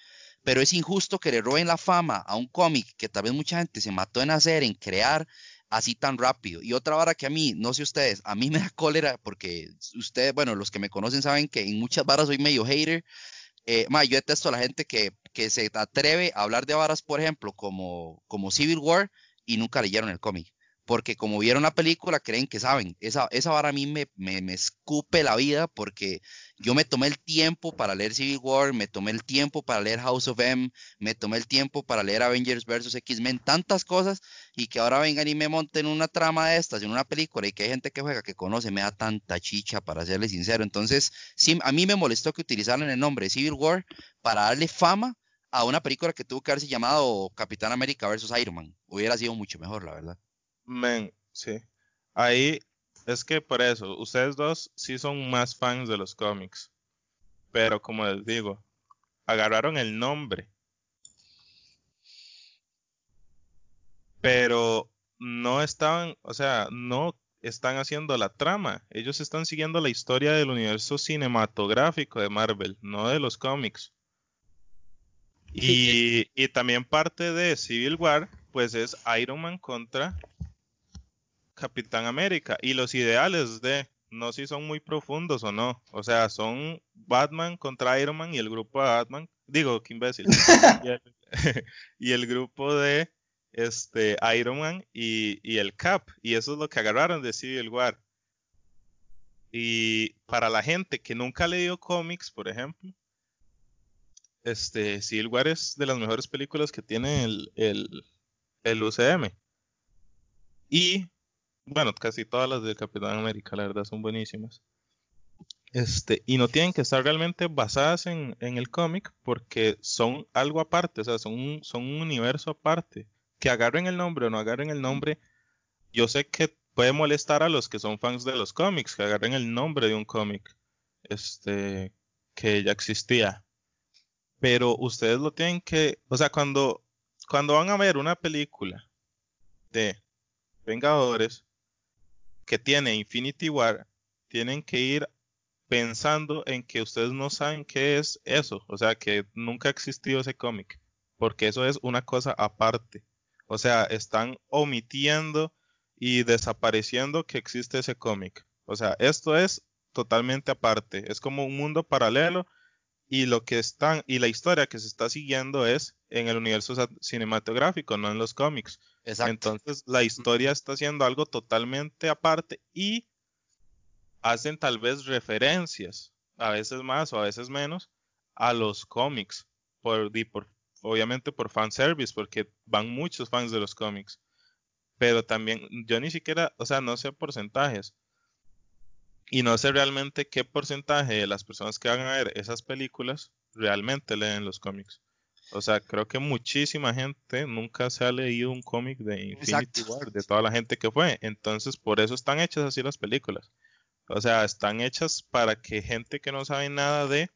pero es injusto que le roben la fama a un cómic que tal vez mucha gente se mató en hacer, en crear así tan rápido. Y otra vara que a mí, no sé ustedes, a mí me da cólera porque ustedes, bueno, los que me conocen saben que en muchas varas soy medio hater. Eh, yo detesto a la gente que, que, se atreve a hablar de varas, por ejemplo, como, como Civil War y nunca leyeron el cómic porque como vieron la película creen que saben. Esa, esa vara a mí me, escupe la vida porque yo me tomé el tiempo para leer Civil War, me tomé el tiempo para leer House of M, me tomé el tiempo para leer Avengers vs. X-Men, tantas cosas, y que ahora vengan y me monten una trama de estas en una película y que hay gente que juega que conoce, me da tanta chicha, para serle sincero. Entonces, sí, a mí me molestó que utilizaran el nombre Civil War para darle fama a una película que tuvo que haberse llamado Capitán América vs. Iron Man. Hubiera sido mucho mejor, la verdad. Men, sí. Ahí es que por eso, ustedes dos sí son más fans de los cómics. Pero como les digo, agarraron el nombre. Pero no estaban, o sea, no están haciendo la trama. Ellos están siguiendo la historia del universo cinematográfico de Marvel, no de los cómics. Y, y también parte de Civil War, pues es Iron Man contra Capitán América y los ideales de no si son muy profundos o no. O sea, son Batman contra Iron Man y el grupo de Batman, digo, qué imbécil. (laughs) (laughs) y, el, grupo de este Iron Man y, el Cap. Y eso es lo que agarraron de Civil War. Y para la gente que nunca ha leído cómics, por ejemplo, este Civil War es de las mejores películas que tiene el, el, el UCM. Y bueno, casi todas las de Capitán América, la verdad, son buenísimas. Este, y no tienen que estar realmente basadas en, el cómic porque son algo aparte, o sea, son un, son un universo aparte. Que agarren el nombre o no agarren el nombre, yo sé que puede molestar a los que son fans de los cómics, que agarren el nombre de un cómic este, que ya existía. Pero ustedes lo tienen que, o sea, cuando, cuando van a ver una película de Vengadores, que tiene Infinity War, tienen que ir pensando en que ustedes no saben qué es eso, o sea, que nunca ha existido ese cómic, porque eso es una cosa aparte. O sea, están omitiendo y desapareciendo que existe ese cómic. O sea, esto es totalmente aparte, es como un mundo paralelo y lo que están y la historia que se está siguiendo es en el universo cinematográfico, no en los cómics. Entonces la historia está haciendo algo totalmente aparte y hacen tal vez referencias, a veces más o a veces menos, a los cómics, por, por, obviamente por fanservice, porque van muchos fans de los cómics. Pero también, yo ni siquiera, o sea, no sé porcentajes. Y no sé realmente qué porcentaje de las personas que van a ver esas películas realmente leen los cómics. O sea, creo que muchísima gente nunca se ha leído un cómic de Infinity War, de toda la gente que fue. Entonces, por eso están hechas así las películas. O sea, están hechas para que gente que no sabe nada de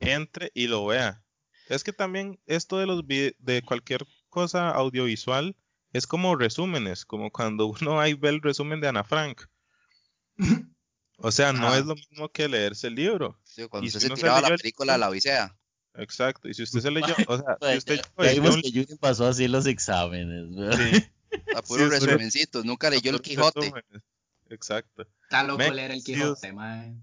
entre y lo vea. Es que también esto de los de cualquier cosa audiovisual es como resúmenes, como cuando (laughs) uno ahí ve el resumen de Ana Frank. (laughs) O sea, no es lo mismo que leerse el libro. Sí, cuando usted se, tiraba la película de La Odisea. Exacto, y si usted se (laughs) leyó, o sea, si usted ya, vimos que Yuri pasó así los exámenes, Sí. A puros sí, resumencitos, nunca leyó el Quijote. Exacto. Está loco leer el Quijote, si mae.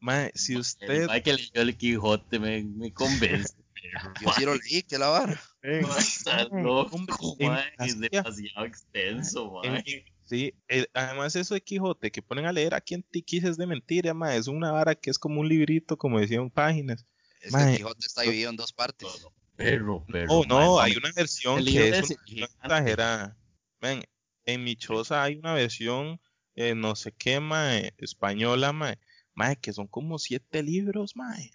Mae, si usted. Mae que leyó el Quijote me, me convence. (laughs) Yo lo leí, que la vara. Está loco, mae, es demasiado extenso, mae. Sí, además eso de Quijote que ponen a leer aquí en Tiquis de mentira, mae, es una vara que es como un librito, como decían páginas. Es que el Quijote está dividido en dos partes. Perro, perro. Oh, no, hay una versión que es una exagerada. en mi choza hay una versión, eh, no sé qué, mae, española, mae, mae, que son como siete libros, mae.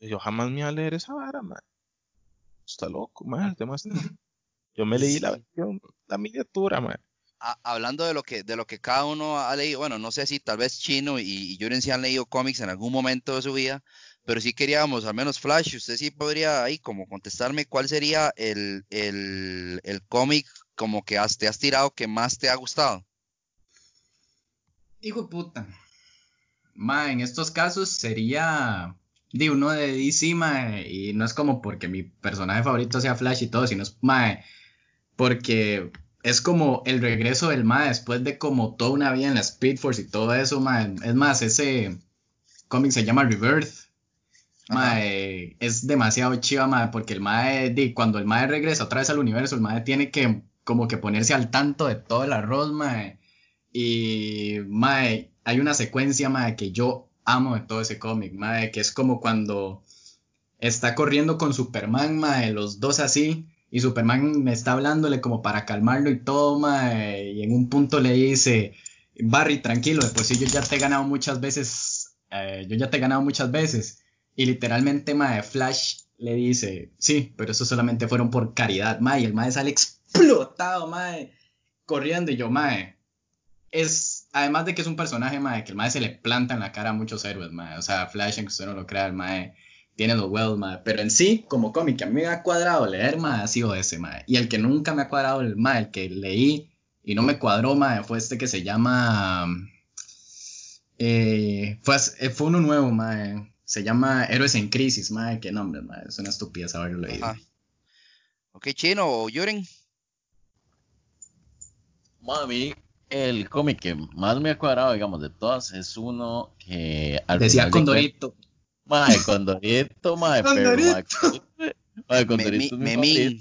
yo, jamás me iba a leer esa vara, mae. Está loco, mae, Yo me leí la versión, la miniatura, hablando de lo que de lo que cada uno ha leído, bueno, no sé si tal vez Chino y, y Yuren sí han leído cómics en algún momento de su vida, pero sí queríamos, al menos Flash, usted sí podría ahí como contestarme cuál sería el, el, el cómic como que has, te has tirado que más te ha gustado. Hijo de puta. Ma, en estos casos sería de uno de DC, ma, y no es como porque mi personaje favorito sea Flash y todo, sino es ma, porque es como el regreso del ma después de como toda una vida en la Speed Force y todo eso, ma. Es más, ese cómic se llama Rebirth. Ma, es demasiado chiva, ma, porque el mae, de, cuando el mae regresa otra vez al universo, el mae tiene que como que ponerse al tanto de todo el arroz, ma. Y, mae, hay una secuencia, mae, que yo amo de todo ese cómic, mae, que es como cuando está corriendo con Superman, mae, los dos así, y Superman me está hablándole como para calmarlo y todo, mae, y en un punto le dice, Barry, tranquilo, pues sí, yo ya te he ganado muchas veces, eh, yo ya te he ganado muchas veces, y literalmente, mae, Flash le dice, sí, pero eso solamente fueron por caridad, mae, y el mae sale explotado, mae, corriendo, y yo, mae, es, además de que es un personaje, mae, que el mae se le planta en la cara a muchos héroes, mae. O sea, Flash, en que usted no lo crea, el mae tiene los huevos, mae. Pero en sí, como cómic, a mí me ha cuadrado leer, mae, ha sido ese, mae. Y el que nunca me ha cuadrado, el mae, el que leí y no me cuadró, mae, fue este que se llama... Eh, fue, fue uno nuevo, mae. Se llama Héroes en Crisis, mae. Qué nombre, mae. Es una estupidez haberlo leído. Ajá. Ok, Chino o Yuren. Mami, el cómic que más me ha cuadrado, digamos, de todas, es uno que... Al Decía Condorito. Mae, Condorito, mae, pero... Mae, Condorito me, me,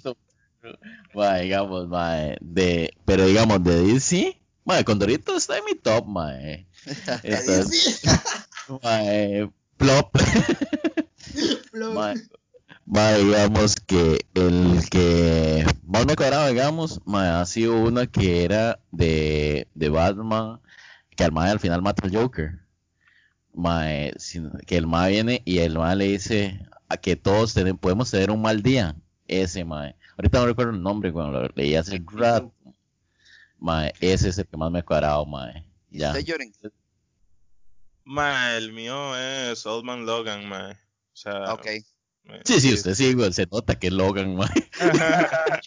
Mae, digamos, mae, de... Pero digamos, de DC, mae, Condorito está en mi top, mae. (laughs) Entonces, mae, plop. plop. Mae, mae, digamos que el que más me cuadraba, digamos, mae, ha sido una que era de, de Batman, que mae al final mata al Joker. Mae, que el mae viene y el mae le dice a que todos tenemos, podemos tener un mal día. Ese mae. Ahorita no recuerdo el nombre cuando lo leí hace rato. Mae, ese es el que más me ha cuadrado, mae. Ya. Mae, el mío es Old Man Logan, mae. O sea, Ok. mae, Sí, sí, usted sí, güey, se nota que es Logan, mae. (laughs)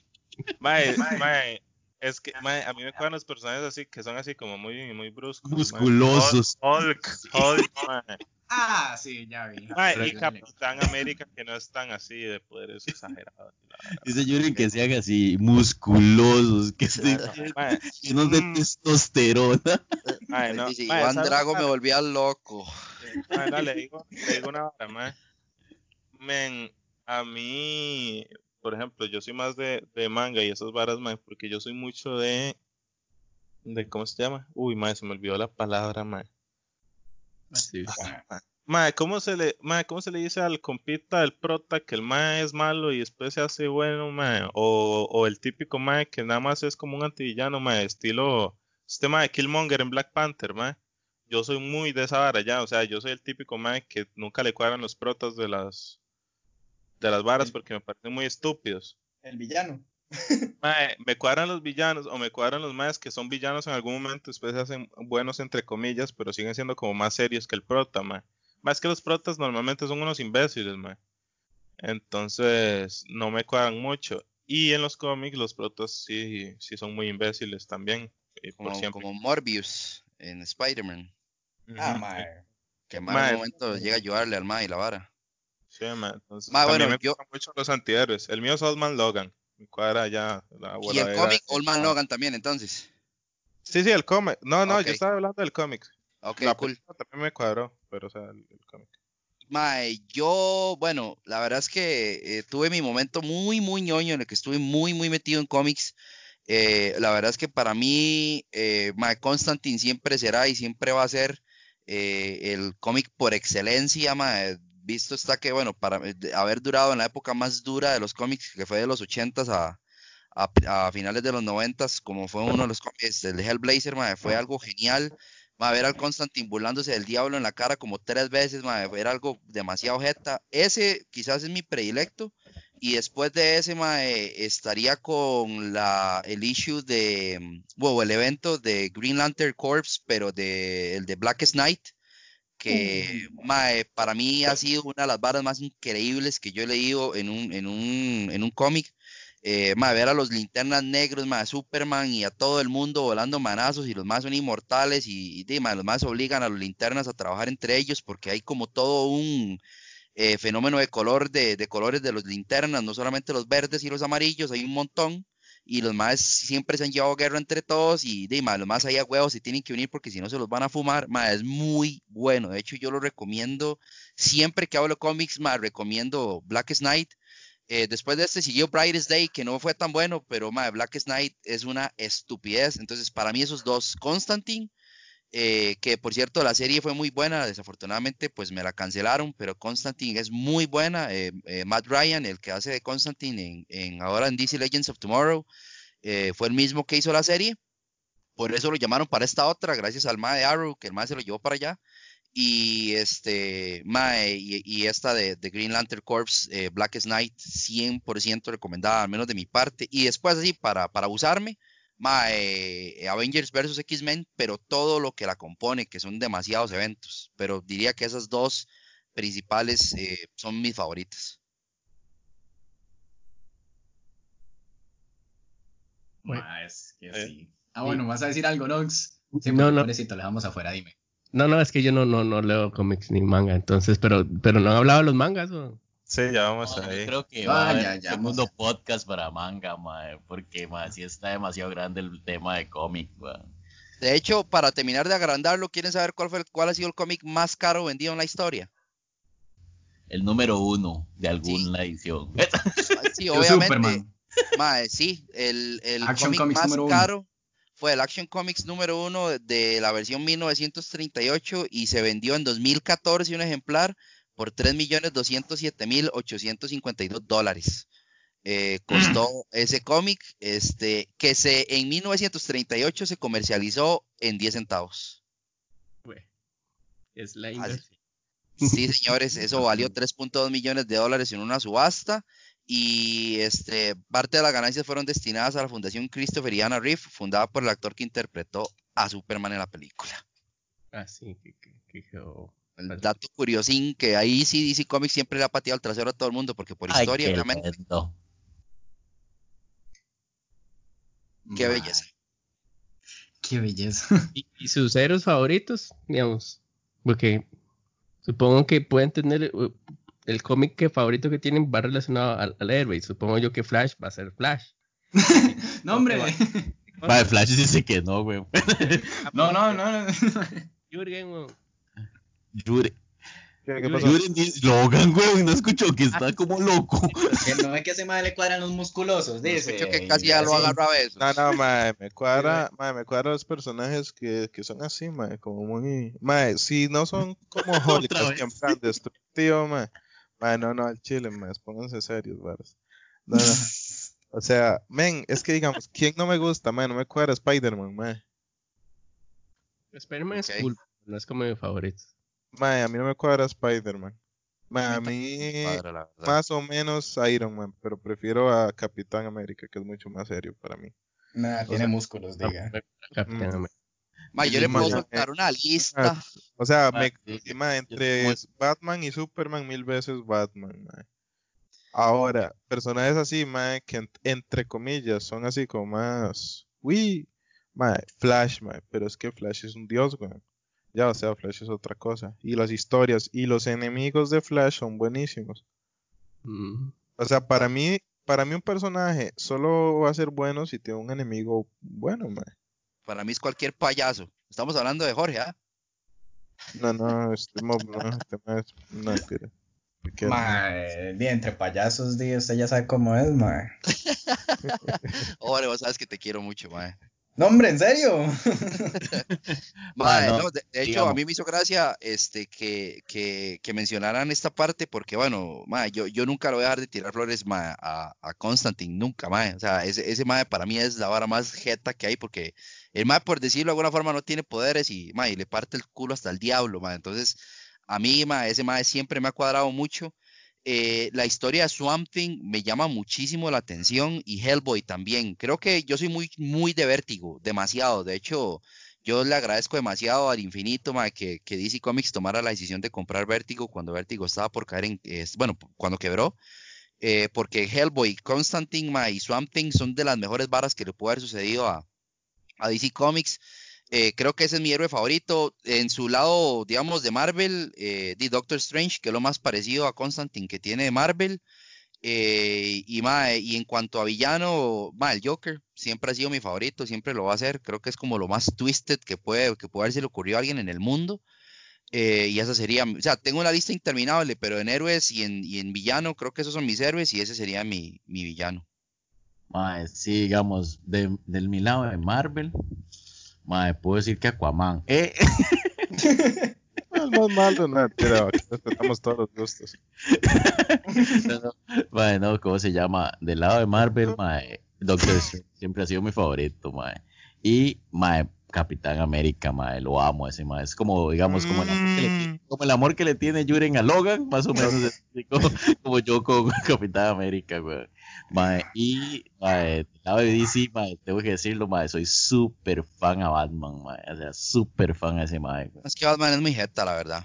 Mae, mae, es que mae, a mí me cuadran los personajes así que son así como muy, muy bruscos. mae. Musculosos. Hulk, Hulk, (laughs) mae. Ah, sí, ya vi. Mae, y Capitán América que no es tan así de poderes exagerados. Dice Yuri que sean así musculosos, que estén Mae, llenos de Mm. testosterona. mae, no, Dice, mae, Iván ¿sabes Drago me volvía loco. Mae, no, le digo, le digo una vara, mae. Men, a mí, por ejemplo, yo soy más de, de manga y esas varas, mae, porque yo soy mucho de, de, ¿cómo se llama? Uy, mae, se me olvidó la palabra, mae. Sí. Mae, ¿cómo se le, mae, ¿cómo se le dice al compita del prota que el mae es malo y después se hace bueno, mae? O, o el típico mae que nada más es como un antivillano, mae, estilo, este mae Killmonger en Black Panther, mae. Yo soy muy de esa vara ya, o sea, yo soy el típico mae que nunca le cuadran los protas de las, de las varas porque me parecen muy estúpidos. El villano. (laughs) Mae, me cuadran los villanos o me cuadran los maes que son villanos en algún momento, después se hacen buenos entre comillas, pero siguen siendo como más serios que el prota, mae. Más que los protas normalmente son unos imbéciles, mae. Entonces, no me cuadran mucho. Y en los cómics los protas sí, sí son muy imbéciles también. Por Como, siempre. como Morbius en Spider-Man. Ah, mae. Que en Mae, momento llega a ayudarle al Mae y la vara. Sí, mae, entonces, también bueno, me yo- gustan mucho los antihéroes. El mío es Old Man Logan. Me cuadra ya la Y el cómic, Old Man Logan también, entonces. Sí, sí, el cómic. No, no, yo estaba hablando del cómic. Ok, la cool. también me cuadró, pero o sea, el, el cómic. Mae, yo, bueno, la verdad es que eh, tuve mi momento muy, muy ñoño en el que estuve muy, muy metido en cómics. Eh, la verdad es que para mí, eh, Mae, Constantine siempre será y siempre va a ser eh, el cómic por excelencia, Mae. Visto está que, bueno, para eh, haber durado en la época más dura de los cómics, que fue de los 80s a, a, finales de los 90s, como fue uno de los cómics, el de Hellblazer, Mae, fue algo genial. Ma, ver al Constantine burlándose del diablo en la cara como tres veces, ma, era algo demasiado jeta. Ese quizás es mi predilecto. Y después de ese, mae, estaría con la, el issue de, bueno, el evento de Green Lantern Corps, pero de, el de Blackest Night, que mae, para mí ha sido una de las varas más increíbles que yo he leído en un, en un, en un cómic. Eh, mae, ver a los linternas negros, mae, Superman y a todo el mundo volando manazos y los más son inmortales y, y mae, los más obligan a los linternas a trabajar entre ellos porque hay como todo un eh, fenómeno de color, de, de, colores de los linternas, no solamente los verdes y los amarillos, hay un montón, y los más siempre se han llevado guerra entre todos, y de, los más ahí a huevos se tienen que unir porque si no se los van a fumar, ma, es muy bueno, de hecho yo lo recomiendo, siempre que hablo cómics, ma, recomiendo Blackest Night, eh, después de este siguió Brightest Day, que no fue tan bueno, pero ma, Blackest Night es una estupidez, entonces para mí esos dos, Constantine, eh, que por cierto la serie fue muy buena, desafortunadamente pues me la cancelaron, pero Constantine es muy buena, eh, eh, Matt Ryan, el que hace de Constantine en, ahora en DC Legends of Tomorrow, fue el mismo que hizo la serie, por eso lo llamaron para esta otra, gracias al Ma de Arrow, que el Ma se lo llevó para allá, y este Mae y, y, esta de, de, Green Lantern Corps Blackest Night 100% recomendada al menos de mi parte y después así para, para usarme Mae, Avengers versus X-Men, pero todo lo que la compone, que son demasiados eventos. Pero diría que esas dos principales eh, son mis favoritas. Ma, es que eh, sí. Ah, bueno, ¿vas a decir algo, Nox? No, no. le dejamos afuera, dime. No, no, es que yo no, no, no leo cómics ni manga, entonces, pero, pero no han hablado de los mangas, ¿o? Sí, ya vamos no, ahí. Yo creo que va a haber ya, segundo podcast para manga, mae, porque mae, sí está demasiado grande el tema de cómic, mae. De hecho, para terminar de agrandarlo, ¿quieren saber cuál fue cuál ha sido el cómic más caro vendido en la historia? El número uno de alguna sí. edición. (laughs) Sí, (laughs) obviamente. Mae, sí, el, el cómic más caro uno. fue el Action Comics número uno de la versión 1938 y se vendió en 2014 un ejemplar por 3.207.852 dólares. Eh, costó ese cómic, este, que se en 1938 se comercializó en 10 centavos. Es la inversión. Sí, señores, eso valió (laughs) 3.2 millones de dólares en una subasta y este, parte de las ganancias fueron destinadas a la Fundación Christopher y Anna Reeve, fundada por el actor que interpretó a Superman en la película. Ah, sí, que, que, que el dato curiosín que ahí sí DC Comics siempre le ha pateado el trasero a todo el mundo porque por Ay, historia qué obviamente lindo. qué belleza qué belleza ¿Y, y sus héroes favoritos digamos porque supongo que pueden tener uh, el cómic que favorito que tienen va relacionado al, al héroe y supongo yo que Flash va a ser Flash (laughs) no hombre Va, Flash dice que no, güey. (laughs) no, no, no. no. Jürgen, güey. Jure. ¿Qué, qué pasó? Juren dice Logan, güey, no escuchó que está como loco. Que no ve que ese madre le cuadran los musculosos, dice. Escucho que casi ya lo agarro a besos. No, no, mae, me cuadra, mae, me cuadra los personajes que, que son así, mae, como muy, mae, si no son como (laughs) Holikas, que en plan destructivo, mae, mae, no, no, al chile, mae, pónganse serios, varas. No, no. (laughs) O sea, men, es que digamos, ¿quién no me gusta, mae? No me cuadra Spider-Man, mae. Spider-Man Ok. es cool, no es como mi favorito. Mae, a mí no me cuadra Spider-Man. Mae, a mí más o menos Iron Man, pero prefiero a Capitán América, que es mucho más serio para mí. Nah, tiene músculos, diga. Capitán Mm. América. Ma, yo le Ma, puedo soltar una lista O sea, Ma, me, sí, ma, entre Batman y Superman, mil veces Batman, mae. Ahora, personajes así, mae, que en- entre comillas son así como más. Uy, mae, Flash, mae, pero es que Flash es un dios, weón. Ya, o sea, Flash es otra cosa. Y las historias y los enemigos de Flash son buenísimos. Mm. O sea, para mí, para mí un personaje solo va a ser bueno si tiene un enemigo bueno, mae. para mí es cualquier payaso estamos hablando de Jorge ¿ah? No, no, este mob, no, este (laughs) es- Mae, entre payasos, di, usted ya sabe cómo es, mae. (laughs) Hombre, vos sabes que te quiero mucho, mae. No, hombre, ¿en serio? (laughs) Mae, no, no, de, de hecho, a mí me hizo gracia este, que, que, que mencionaran esta parte porque, bueno, mae, yo, yo nunca lo voy a dejar de tirar flores a, a Constantine, nunca, mae. O sea, ese, ese mae para mí es la vara más jeta que hay porque el mae, por decirlo de alguna forma, no tiene poderes y, mae, le parte el culo hasta el diablo, mae. Entonces, a mí, mae, ese mae siempre me ha cuadrado mucho. Eh, la historia de Swamp Thing me llama muchísimo la atención y Hellboy también. Creo que yo soy muy, muy de vértigo, demasiado. De hecho, yo le agradezco demasiado al infinito que, que, DC Comics tomara la decisión de comprar Vértigo cuando Vértigo estaba por caer en, bueno, cuando quebró. Eh, porque Hellboy, Constantine y Swamp Thing son de las mejores varas que le puede haber sucedido a, a DC Comics. Eh, creo que ese es mi héroe favorito. En su lado, digamos, de Marvel, eh, The Doctor Strange, que es lo más parecido a Constantine que tiene de Marvel. Eh, y, y en cuanto a villano, el Joker siempre ha sido mi favorito, siempre lo va a ser. Creo que es como lo más twisted que puede, que puede haberse le ocurrido a alguien en el mundo. y esa sería, o sea, tengo una lista interminable, pero en héroes y en, y en villano, creo que esos son mis héroes y ese sería mi, mi villano. sí, digamos, de, del mi lado de Marvel, Madre, puedo decir que Aquaman. Eh. el más malo, no, tira, respetamos todos los gustos. no, ¿cómo se llama? Del lado de Marvel, madre, Doctor siempre ha sido mi favorito, madre. Y, madre, Capitán América, madre, lo amo ese madre. Es como, digamos, como el amor que le tiene, mm. como el amor que le tiene Juren a Logan, más o menos como, yo con (laughs) Capitán América, güey. Mae, y mae, lado de DC, mae, tengo que decirlo, mae, soy súper fan a Batman, mae, o sea, súper fan a ese mae. Es que Batman es muy jeta, la verdad.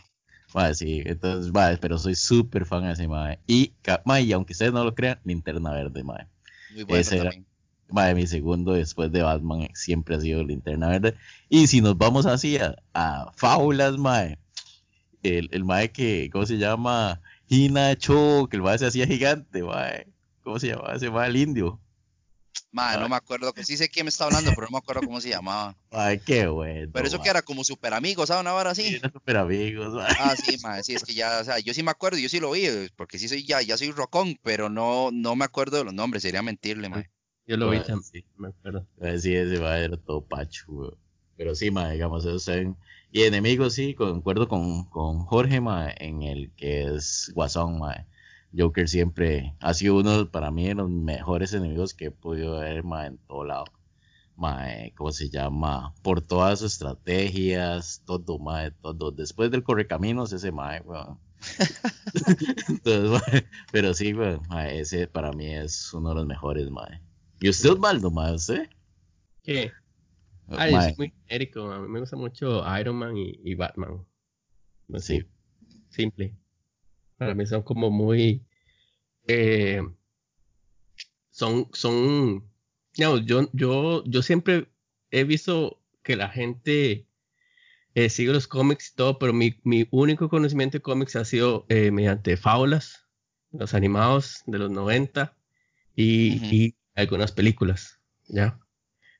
Mae, sí, entonces, mae, pero soy súper fan a ese mae. Y, mae, y aunque ustedes no lo crean, Linterna Verde, mae. Muy bueno ese también. Era, mae, mi segundo después de Batman siempre ha sido Linterna Verde. Y si nos vamos así a, a fábulas, mae, el, el mae que, ¿cómo se llama? Hina Cho, que el mae se hacía gigante, mae ¿Cómo se llamaba? Se llamaba el indio. Madre, no me acuerdo, sí sé quién me está hablando, pero no me acuerdo cómo se llamaba. Ay, qué bueno. Pero eso que era como super amigos, ¿sabes? Una vara así. Sí, era super amigos. Ah, sí, madre, sí, es que ya, o sea, yo sí me acuerdo, yo sí lo vi, porque sí soy ya, ya soy rocón, pero no, no me acuerdo de los nombres, sería mentirle, madre. Yo lo vi también, sí, me acuerdo. Sí, ese va era todo pacho, güey. Pero sí, madre, digamos, esos son... Y enemigos, sí, concuerdo con, con Jorge, madre, en el que es Guasón, madre Joker siempre ha sido uno para mí de los mejores enemigos que he podido ver en todo lado. Mae, ¿cómo se llama? Por todas sus estrategias, todo, mae, todo. Después del correcaminos, ese mae, weón. (laughs) Entonces, pero sí, weón, ese para mí es uno de los mejores, mae. ¿Y usted, Osvaldo, mae, usted? ¿Qué? Ah, yo soy muy genérico, a mí me gusta mucho Iron Man y, Batman. sí. Simple. Para mí son como muy... Eh, son, son, yo, yo, yo siempre he visto que la gente eh, sigue los cómics y todo, pero mi, mi, único conocimiento de cómics ha sido eh, mediante fábulas, los animados de los 90 y, y, algunas películas, ¿ya?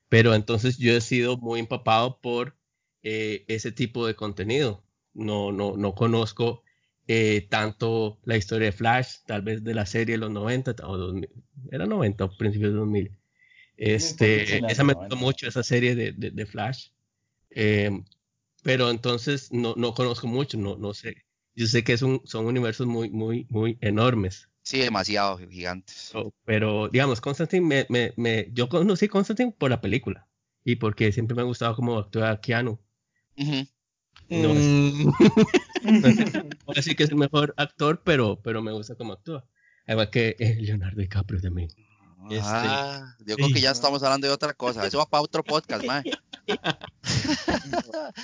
Pero entonces yo he sido muy empapado por ese tipo de contenido. No, no, no conozco eh, tanto la historia de Flash, tal vez de la serie de los 90 o 2000, era 90 o principios de 2000. Este, esa me gustó mucho, esa serie de, de, Flash. Eh, pero entonces no, no conozco mucho, no, no sé. Yo sé que es un, son universos muy, muy, muy enormes. Sí, demasiado gigantes. pero, digamos, Constantine, me, me, me, yo conocí Constantine por la película y porque siempre me ha gustado cómo actúa Keanu. No, mm. (laughs) voy a decir que es el mejor actor, pero, pero me gusta cómo actúa. Igual que eh, Leonardo DiCaprio también. Ah, este, yo creo que ya estamos hablando de otra cosa. Eso va para otro podcast, man.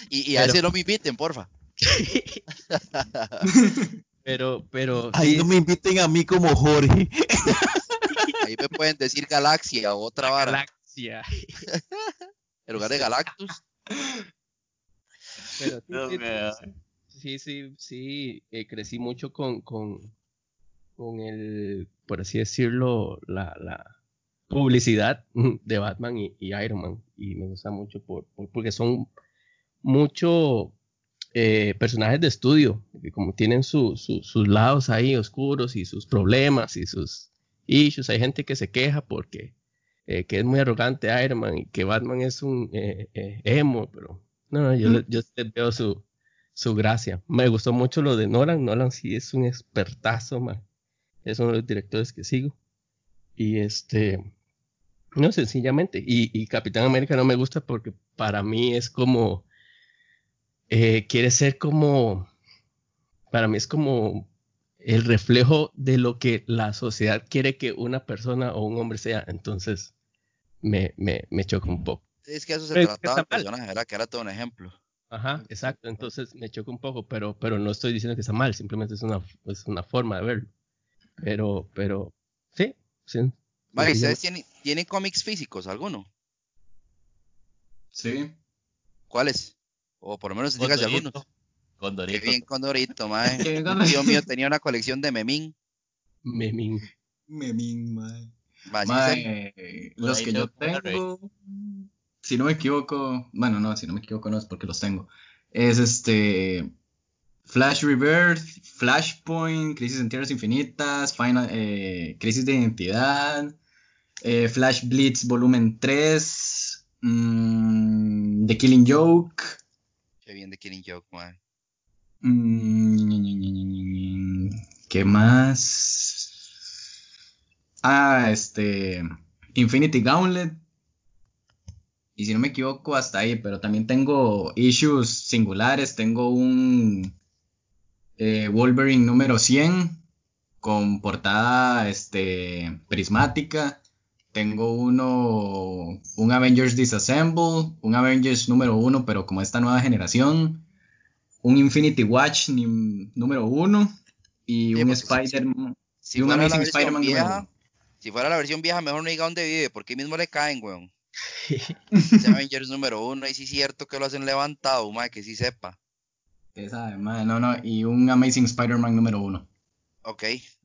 y, y a ese no me inviten, porfa. (laughs) pero, pero. Ahí no me inviten a mí como Jorge. Ahí me pueden decir Galaxia o otra vara. Galaxia. en lugar de Galactus. Pero sí, sí, sí, eh, crecí mucho con, con, con el, por así decirlo, la, la publicidad (laughs) de Batman y, Iron Man. Y me gusta mucho por, porque son muchos eh, personajes de estudio, que como tienen sus lados ahí oscuros y sus problemas y sus issues. Hay gente que se queja porque eh, que es muy arrogante Iron Man y que Batman es un emo, pero no, yo, yo veo su, su gracia. Me gustó mucho lo de Nolan. Nolan sí es un expertazo, man. Es uno de los directores que sigo. Y este, no, sencillamente. Y, Capitán América no me gusta porque para mí es como, eh, quiere ser como, para mí es como el reflejo de lo que la sociedad quiere que una persona o un hombre sea. Entonces, me, me, me choca un poco. Es que eso se trataba del personaje, ¿verdad? Que era todo un ejemplo. Ajá, exacto. Entonces me choca un poco, pero, pero no estoy diciendo que está mal, simplemente es una, es una forma de verlo. Pero, pero, sí, sí. Vale, ¿ustedes tienen, tienen cómics físicos, alguno? Sí. ¿Cuáles? O por lo menos digas de algunos. Condorito. Qué bien Condorito, mae. (laughs) Un tío mío tenía una colección de Memín. Memín. Memín, mae. Mae, los que yo tengo, si no me equivoco, bueno, no, si no me equivoco no es porque los tengo. Es este Flash Rebirth, Flashpoint, Crisis en Tierras Infinitas, Final, eh, Crisis de Identidad, eh, Flash Blitz Volumen 3, mm, The Killing Joke, Qué bien de Killing Joke, mae. mm, ¿qué más? Ah, este Infinity Gauntlet. Y si no me equivoco, hasta ahí, pero también tengo issues singulares. Tengo un eh, Wolverine número 100 con portada este, prismática. Tengo uno, un Avengers Disassemble, un Avengers número 1, pero como esta nueva generación. Un Infinity Watch ni- número 1 y Sí, un porque si- Spider-Man. Si un fuera la versión vieja, 1. si fuera la versión vieja, mejor no diga dónde vive, porque ahí mismo le caen, weón. (laughs) Ese Avengers número uno, y sí es cierto que lo hacen levantado, mae, que sí sepa. Esa, madre, no, no, y un Amazing Spider-Man número 1. Ok.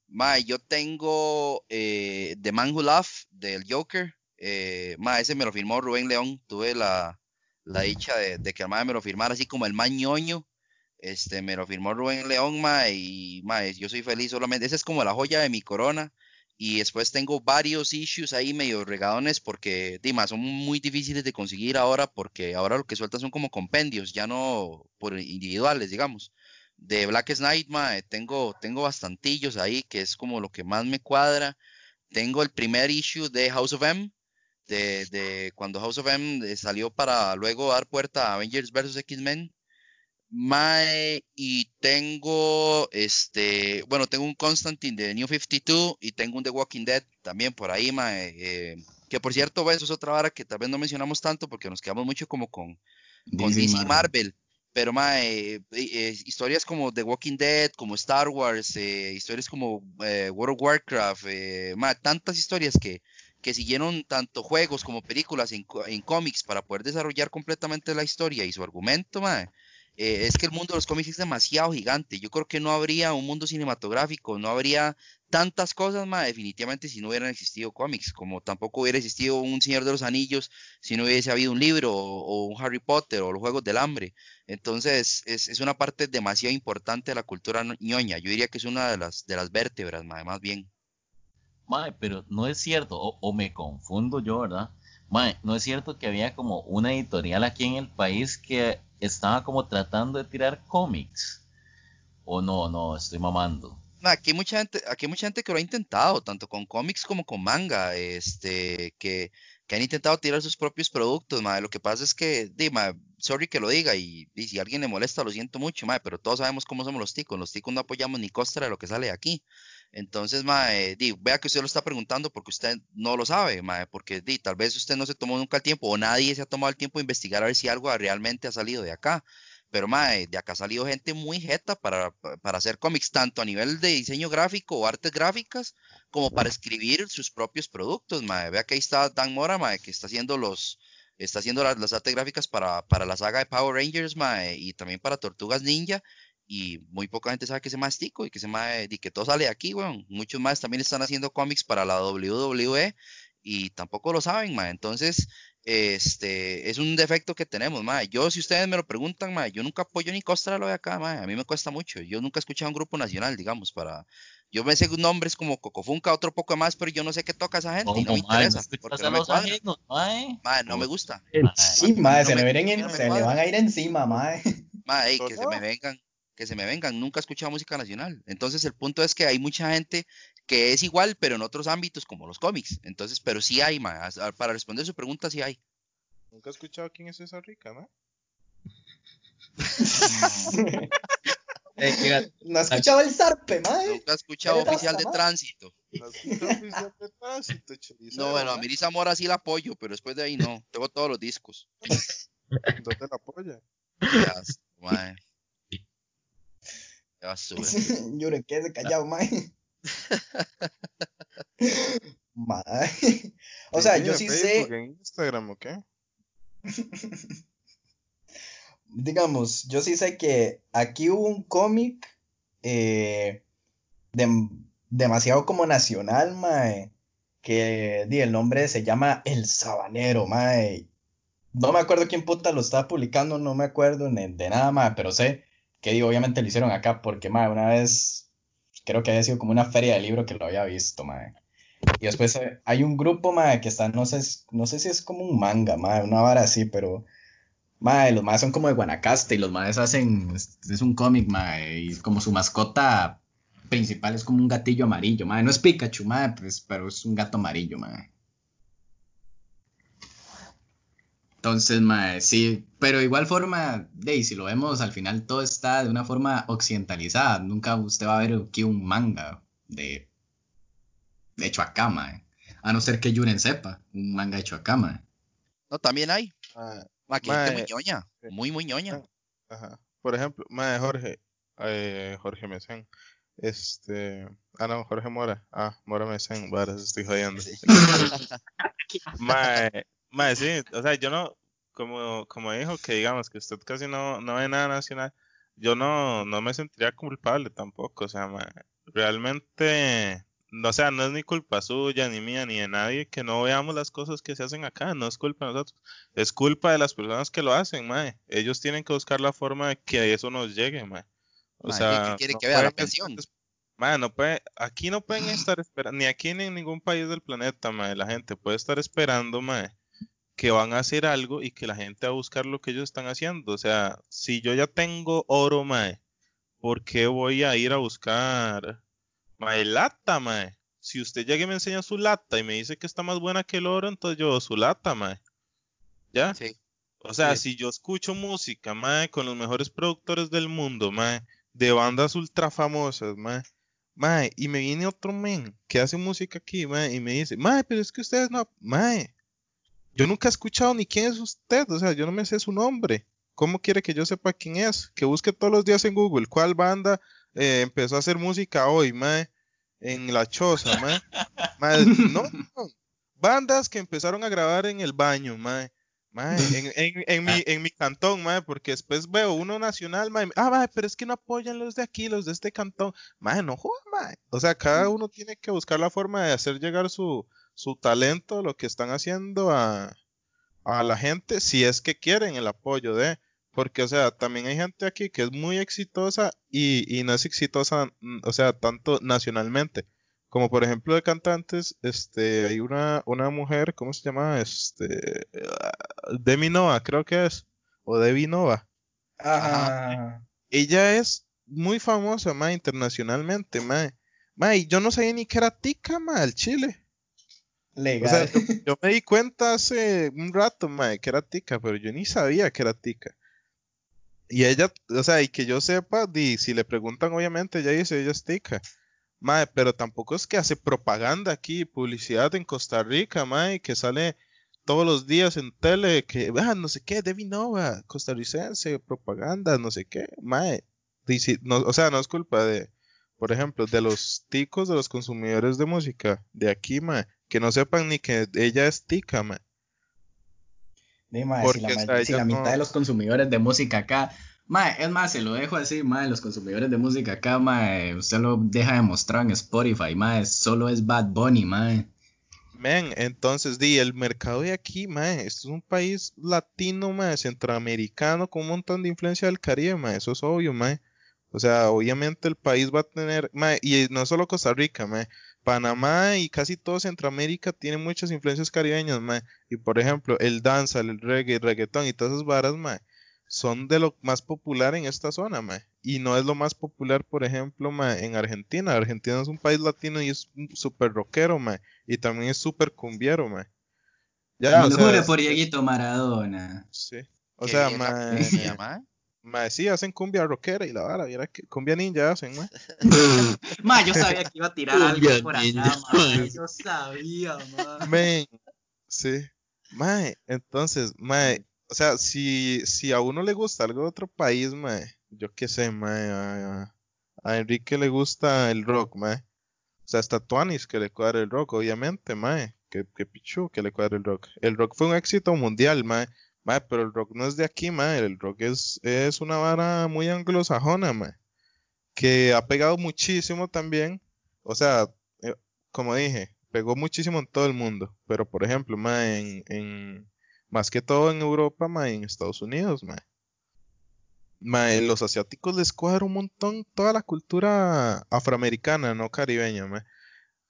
Mae, yo tengo eh, The Man Who Laughed del Joker. Eh, mae, ese me lo firmó Rubén León. Tuve la, la dicha de, de que el mae me lo firmara así como el ñoño. Este, me lo firmó Rubén León, mae, y mae, yo soy feliz solamente. Esa es como la joya de mi corona. Y después tengo varios issues ahí medio regadones porque, Dima, son muy difíciles de conseguir ahora porque ahora lo que sueltan son como compendios, ya no por individuales, digamos. De Black Knight, mae, tengo, tengo bastantillos ahí, que es como lo que más me cuadra. Tengo el primer issue de House of M, de, de cuando House of M salió para luego dar puerta a Avengers vs. X-Men. Mae, y tengo este, bueno, tengo un Constantine de New 52 y tengo un The Walking Dead también por ahí, mae, eh, que por cierto, eso es otra vara que tal vez no mencionamos tanto porque nos quedamos mucho como con, con DC, Marvel. Pero, mae, eh, eh, historias como The Walking Dead, como Star Wars, eh, historias como eh, World of Warcraft, eh, mae, tantas historias que, que siguieron tanto juegos como películas en, en cómics para poder desarrollar completamente la historia y su argumento, mae. Eh, es que el mundo de los cómics es demasiado gigante. Yo creo que no habría un mundo cinematográfico, no habría tantas cosas, ma, definitivamente si no hubieran existido cómics, como tampoco hubiera existido un Señor de los Anillos si no hubiese habido un libro o, un Harry Potter o los Juegos del Hambre. Entonces, es, una parte demasiado importante de la cultura ñoña. Yo diría que es una de las, de las vértebras, más bien. Mae, pero no es cierto, o, o me confundo yo, ¿verdad? Mae, no es cierto que había como una editorial aquí en el país que estaba como tratando de tirar cómics. O no, no, estoy mamando. Ma, Aquí hay mucha gente, aquí hay mucha gente que lo ha intentado, tanto con cómics como con manga, este, que, que han intentado tirar sus propios productos, ma. Lo que pasa es que, di, ma, sorry que lo diga, y, si alguien le molesta, lo siento mucho, ma, pero todos sabemos cómo somos los ticos. Los ticos no apoyamos ni costra de lo que sale de aquí. Entonces, ma, eh, di, vea que usted lo está preguntando porque usted no lo sabe, ma, porque di, tal vez usted no se tomó nunca el tiempo o nadie se ha tomado el tiempo de investigar a ver si algo realmente ha salido de acá. Pero mae, de acá ha salido gente muy jeta para, para hacer cómics, tanto a nivel de diseño gráfico o artes gráficas, como para escribir sus propios productos, mae. Vea que ahí está Dan Mora, mae, que está haciendo los, está haciendo las, las artes gráficas para, para la saga de Power Rangers, mae, y también para Tortugas Ninja. Y muy poca gente sabe que se más tico y que se y que todo sale de aquí, weón. Muchos más también están haciendo cómics para la WWE y tampoco lo saben, mae. Entonces, este, es un defecto que tenemos, mae. Yo, si ustedes me lo preguntan, mae, yo nunca apoyo ni costra lo de acá, mae. A mí me cuesta mucho. Yo nunca he escuchado un grupo nacional, digamos, para... Yo me sé nombres como Cocofunca, otro poco más, pero yo no sé qué toca esa gente y no me interesa, porque a no me no me gusta. Sí, madre, no se, me- no me se le cuadra. van a ir encima, madre. Mae, ey, que se me vengan, que se me vengan. Nunca he escuchado música nacional. Entonces, el punto es que hay mucha gente que es igual, pero en otros ámbitos, como los cómics. Entonces, pero sí hay, mae. As- Para responder su pregunta, sí hay. Nunca he escuchado quién es esa rica, ¿no? (laughs) no ha escuchado el zarpe, mae. Nunca ha escuchado oficial de tránsito. No, bueno, a Miri Zamora sí la apoyo, pero después de ahí no. Tengo todos los discos. ¿Dónde la apoya? Ya, sube. (laughs) Yure, quédese callado, mae. (laughs) mae. (laughs) O sea, yo sí sé. ¿En Instagram o qué? digamos, yo sí sé que aquí hubo un cómic eh, demasiado como nacional, mae, que di, el nombre se llama El Sabanero, mae. No me acuerdo quién puta lo estaba publicando, no me acuerdo de nada, mae, pero sé que di, obviamente lo hicieron acá porque, mae, una vez creo que había sido como una feria de libro que lo había visto, mae. Y después eh, hay un grupo, mae, que está, no sé, no sé si es como un manga, mae, una vara así, pero Mae, los maes son como de Guanacaste y los maes hacen. Es, un cómic, mae. Y como su mascota principal es como un gatillo amarillo, mae. No es Pikachu, mae, pues, pero es un gato amarillo, mae. Entonces, mae, sí. Pero igual forma, de si lo vemos, al final todo está de una forma occidentalizada. Nunca usted va a ver aquí un manga de. De hecho acá, mae. A no ser que Yuren sepa, un manga hecho acá, mae. No, también hay. Ah, Aquí mae, muy ñoña, muy, muy ñoña. Ajá. Por ejemplo, mae, Jorge, eh, Jorge Mesén. Este. Ah, no, Jorge Mora. Ah, Mora Mesén, vale, estoy jodiendo. (laughs) (laughs) mae, mae, sí, o sea, yo no, como, como dijo que digamos que usted casi no, no ve nada nacional, yo no, no me sentiría culpable tampoco, o sea, mae, realmente o sea, no es ni culpa suya, ni mía, ni de nadie que no veamos las cosas que se hacen acá, no es culpa de nosotros, es culpa de las personas que lo hacen, mae. Ellos tienen que buscar la forma de que eso nos llegue, mae. O sea, ¿qué quiere que vea la pensión? No puede, aquí no pueden estar esperando, ni aquí ni en ningún país del planeta, mae, la gente puede estar esperando, mae, que van a hacer algo y que la gente va a buscar lo que ellos están haciendo. O sea, si yo ya tengo oro, mae, ¿por qué voy a ir a buscar Mae, lata, mae. Si usted llega y me enseña su lata y me dice que está más buena que el oro, entonces yo su lata, mae. ¿Ya? Sí. O sea, si yo escucho música, mae, con los mejores productores del mundo, mae, de bandas ultra famosas, mae, mae, y me viene otro men que hace música aquí, mae, y me dice, mae, pero es que ustedes no, mae, yo nunca he escuchado ni quién es usted, o sea, yo no me sé su nombre. ¿Cómo quiere que yo sepa quién es? Que busque todos los días en Google cuál banda eh, empezó a hacer música hoy, mae, en la choza, mae. (laughs) no, bandas que empezaron a grabar en el baño, mae. Mae, (laughs) en, en, en, mi, en mi cantón, mae, porque después veo uno nacional, mae, ah, mae, pero es que no apoyan los de aquí, los de este cantón, mae, no joda, mae. O sea, cada uno tiene que buscar la forma de hacer llegar su, su talento, lo que están haciendo a, a la gente, si es que quieren el apoyo de, porque, o sea, también hay gente aquí que es muy exitosa y, no es exitosa, mm, o sea, tanto nacionalmente. Como por ejemplo de cantantes, este, hay una, una mujer, ¿cómo se llama? Este, ah, Demi Nova, creo que es, o Debbie Nova. Ajá. Ella es muy famosa, más internacionalmente, más. Ma, y yo no sabía ni que era tica, ma, el chile. Legal. O sea, yo, me di cuenta hace un rato, ma, que era tica, pero yo ni sabía que era tica. Y ella, o sea, y que yo sepa, di, si le preguntan, obviamente, ella dice, ella es tica. Mae, pero tampoco es que hace propaganda aquí, publicidad en Costa Rica, mae, que sale todos los días en tele, que, ah, no sé qué, Debbie Nova, costarricense, propaganda, no sé qué, mae. Dice, no, o sea, no es culpa de, por ejemplo, de los ticos, de los consumidores de música de aquí, mae, que no sepan ni que ella es tica, mae. Porque, si la, mitad de los consumidores de música acá, mae, es más, se lo dejo así, mae, los consumidores de música acá, mae, usted lo deja de mostrar en Spotify, mae, solo es Bad Bunny, mae. Men, entonces, di, el mercado de aquí, mae, esto es un país latino, mae, centroamericano, con un montón de influencia del Caribe, mae, eso es obvio, mae. O sea, obviamente el país va a tener, mae, y no solo Costa Rica, mae, Panamá y casi todo Centroamérica tiene muchas influencias caribeñas, mae. Y por ejemplo, el danza, el reggae, el reggaetón y todas esas varas, mae, son de lo más popular en esta zona, mae. Y no es lo más popular, por ejemplo, mae, en Argentina. Argentina es un país latino y es súper rockero, mae. Y también es súper cumbiero, mae. Ya, o sea, por Dieguito Maradona. Sí. O sea, mae. Mae, sí, hacen cumbia rockera y la vara, viera que cumbia ninja hacen, mae. (laughs) mae, yo sabía que iba a tirar algo por allá, (laughs) mae. Yo sabía, mae. sí. Mae, entonces, mae, o sea, si, si a uno le gusta algo de otro país, mae, yo qué sé, mae, a, a Enrique le gusta el rock, mae. O sea, hasta Tuanis que le cuadra el rock, obviamente, mae. Que, que pichu que le cuadra el rock. El rock fue un éxito mundial, mae. Mae, pero el rock no es de aquí, mae. El rock es, es una vara muy anglosajona, mae. Que ha pegado muchísimo también. O sea, eh, como dije, pegó muchísimo en todo el mundo. Pero, por ejemplo, mae, en, en más que todo en Europa, mae, en Estados Unidos, mae. Mae, los asiáticos les cuadra un montón toda la cultura afroamericana, no caribeña, mae.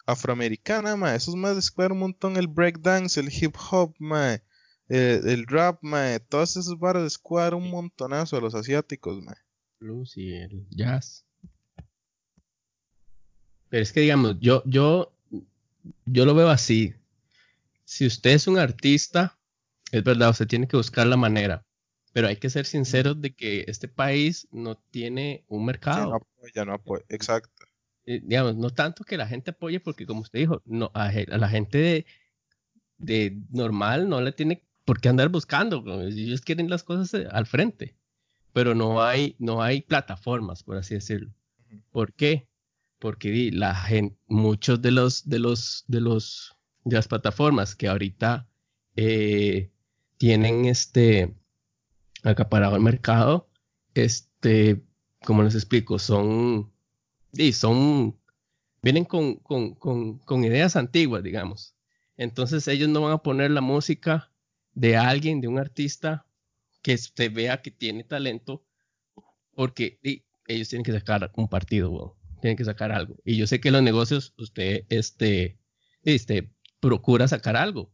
Afroamericana, mae, esos más les un montón el breakdance, el hip hop, mae. Eh, el rap, mae, todas esas barras les cuadra un montonazo a los asiáticos, mae. Blues y el jazz. Pero es que digamos, yo, yo, yo lo veo así. Si usted es un artista, es verdad, usted tiene que buscar la manera. Pero hay que ser sinceros de que este país no tiene un mercado. no apoya, no apoya. Exacto. Eh, digamos, no tanto que la gente apoye, porque como usted dijo, no, a, la gente de, de, normal no le tiene por qué andar buscando. Ellos quieren las cosas eh, al frente. Pero no hay, no hay plataformas, por así decirlo. ¿Por qué? Porque la gente, muchos de los, de los, de los, de las plataformas que ahorita eh, tienen este acaparado el mercado, este, como les explico, son, y son, vienen con, con, con, con, ideas antiguas, digamos. Entonces ellos no van a poner la música de alguien, de un artista que se vea que tiene talento, porque ellos tienen que sacar un partido, tienen que sacar algo. Y yo sé que los negocios, usted, este, este, procura sacar algo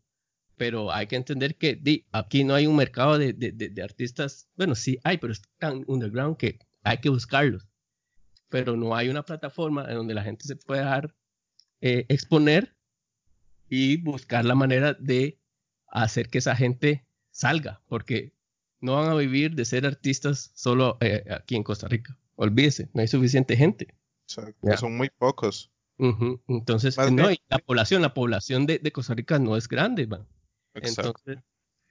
pero hay que entender que aquí no hay un mercado de, artistas, bueno, sí hay, pero es tan underground que hay que buscarlos. Pero no hay una plataforma en donde la gente se pueda eh, exponer y buscar la manera de hacer que esa gente salga, porque no van a vivir de ser artistas solo eh, aquí en Costa Rica. Olvídese, no hay suficiente gente. son muy pocos. Entonces, no, la población, la población de, Costa Rica no es grande, man. Entonces,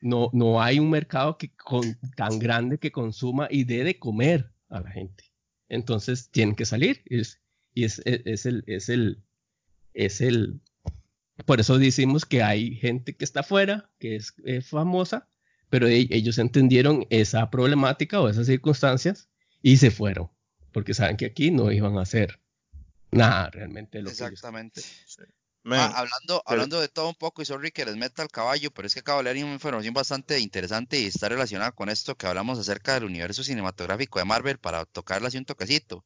no, no hay un mercado que con, tan grande que consuma y dé de comer a la gente. Entonces, tienen que salir. y es, es, el, es el, es el, por eso decimos que hay gente que está afuera, que es, famosa, pero e, ellos entendieron esa problemática o esas circunstancias y se fueron, porque saben que aquí no iban a hacer nada realmente. Lo Exactamente. Ah, hablando, hablando de todo un poco, y sorry que les meta al caballo, pero es que acabo de leer una información bastante interesante y está relacionada con esto que hablamos acerca del universo cinematográfico de Marvel para tocarle así un toquecito.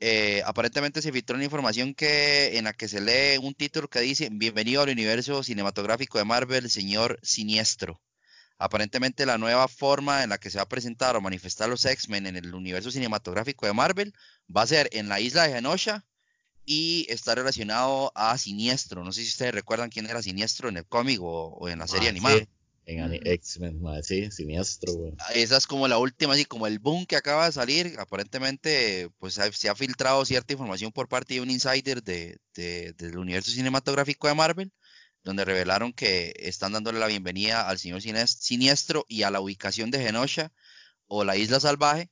Eh, aparentemente se filtró una información que, en la que se lee un título que dice Bienvenido al universo cinematográfico de Marvel, señor siniestro. Aparentemente la nueva forma en la que se va a presentar o manifestar los X-Men en el universo cinematográfico de Marvel va a ser en la isla de Genosha y está relacionado a Siniestro. No sé si ustedes recuerdan quién era Siniestro en el cómic o, en la serie animada. En X-Men, sí, Siniestro, ah, Esa es como la última, así como el boom que acaba de salir. Aparentemente, pues se ha filtrado cierta información por parte de un insider de, del universo cinematográfico de Marvel, donde revelaron que están dándole la bienvenida al señor Siniestro y a la ubicación de Genosha o la isla salvaje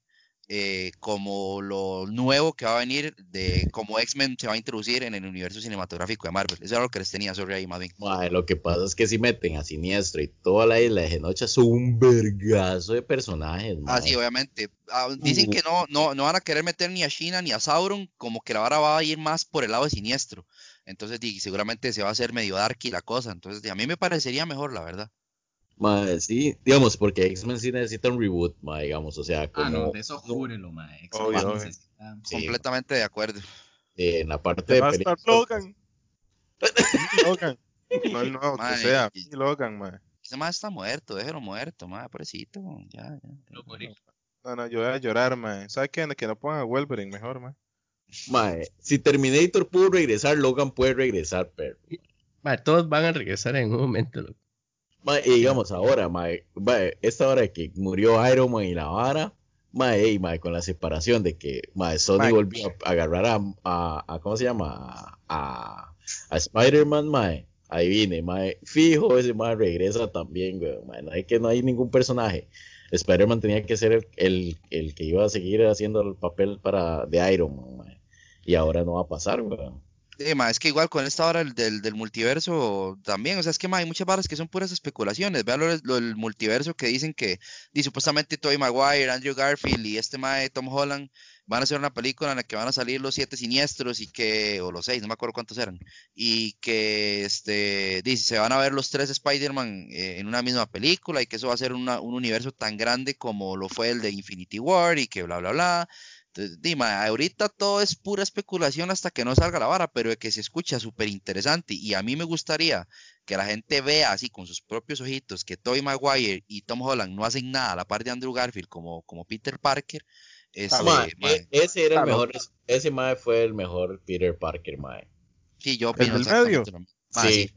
eh, como lo nuevo que va a venir de cómo X-Men se va a introducir en el universo cinematográfico de Marvel. Eso era lo que les tenía sobre ahí, más bien. lo que pasa es que si meten a Siniestro y toda la isla de Genocha son un vergazo de personajes. Ah, sí, obviamente. Ah, dicen que no, no, no van a querer meter ni a China ni a Sauron, como que la vara va a ir más por el lado de Siniestro. Entonces, seguramente se va a hacer medio dark y la cosa. Entonces, a mí me parecería mejor, la verdad. Madre, sí, digamos, porque X-Men sí necesita un reboot, madre, digamos, o sea, como... Ah, no, de eso júrenlo, madre. Completamente de acuerdo. en la parte de... Va a estar Logan. (laughs) Logan. No el nuevo, que sea. Logan, madre. Ese más está muerto, déjelo muerto, madre, pobrecito, ya, ya. No, no, yo voy a llorar, madre. ¿Sabes qué? Que no pongan a Wolverine mejor, madre. Madre, si Terminator pudo regresar, Logan puede regresar, pero... Madre, todos van a regresar en un momento, loco y digamos ahora, esta hora que murió Iron Man y la vara, mae, con la separación de que Sony volvió a agarrar a, a, ¿cómo se llama? A, a, Spider-Man. Ahí viene. Fijo, ese mae regresa también, güey. No hay que no hay ningún personaje. Spider-Man tenía que ser el, el, el, que iba a seguir haciendo el papel para de Iron Man. Y ahora no va a pasar, güey. Eh, es que igual con esta hora del, del, multiverso también, o sea, es que ma, hay muchas barras que son puras especulaciones. Vean lo, del multiverso que dicen que y supuestamente Tobey Maguire, Andrew Garfield y este mae Tom Holland van a hacer una película en la que van a salir los siete siniestros y que, o los seis, no me acuerdo cuántos eran, y que este, dice, se van a ver los tres Spider-Man eh, en una misma película y que eso va a ser un universo tan grande como lo fue el de Infinity War y que bla, bla, bla. Dima, ahorita todo es pura especulación hasta que no salga la vara, pero que se escucha súper interesante. Y a mí me gustaría que la gente vea así con sus propios ojitos que Tobey Maguire y Tom Holland no hacen nada a la par de Andrew Garfield como, como Peter Parker. Este, e, ese era el mejor, ese mae fue el mejor Peter Parker, mae. Sí, yo opino. ¿El medio? sí,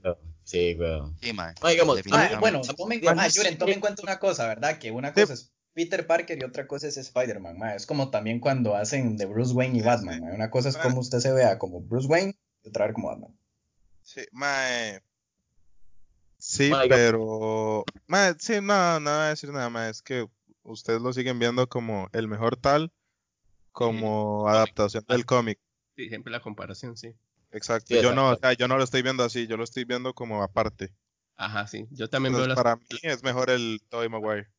sí, güey. Sí, mae. bueno, tomen, tomen en cuenta una cosa, ¿verdad? Que una cosa es Peter Parker y otra cosa es Spider-Man. Es como también cuando hacen de Bruce Wayne y Batman. Una cosa es como usted se vea como Bruce Wayne y otra vez como Batman. Sí, mae. Sí, pero. Mae, sí, no, no voy a decir nada más. Es que ustedes lo siguen viendo como el mejor tal, como adaptación del cómic. Sí, siempre la comparación, sí. Exacto. yo no, o sea, yo no lo estoy viendo así, yo lo estoy viendo como aparte. Ajá, sí. Yo también veo las... Para mí es mejor el Tobey Maguire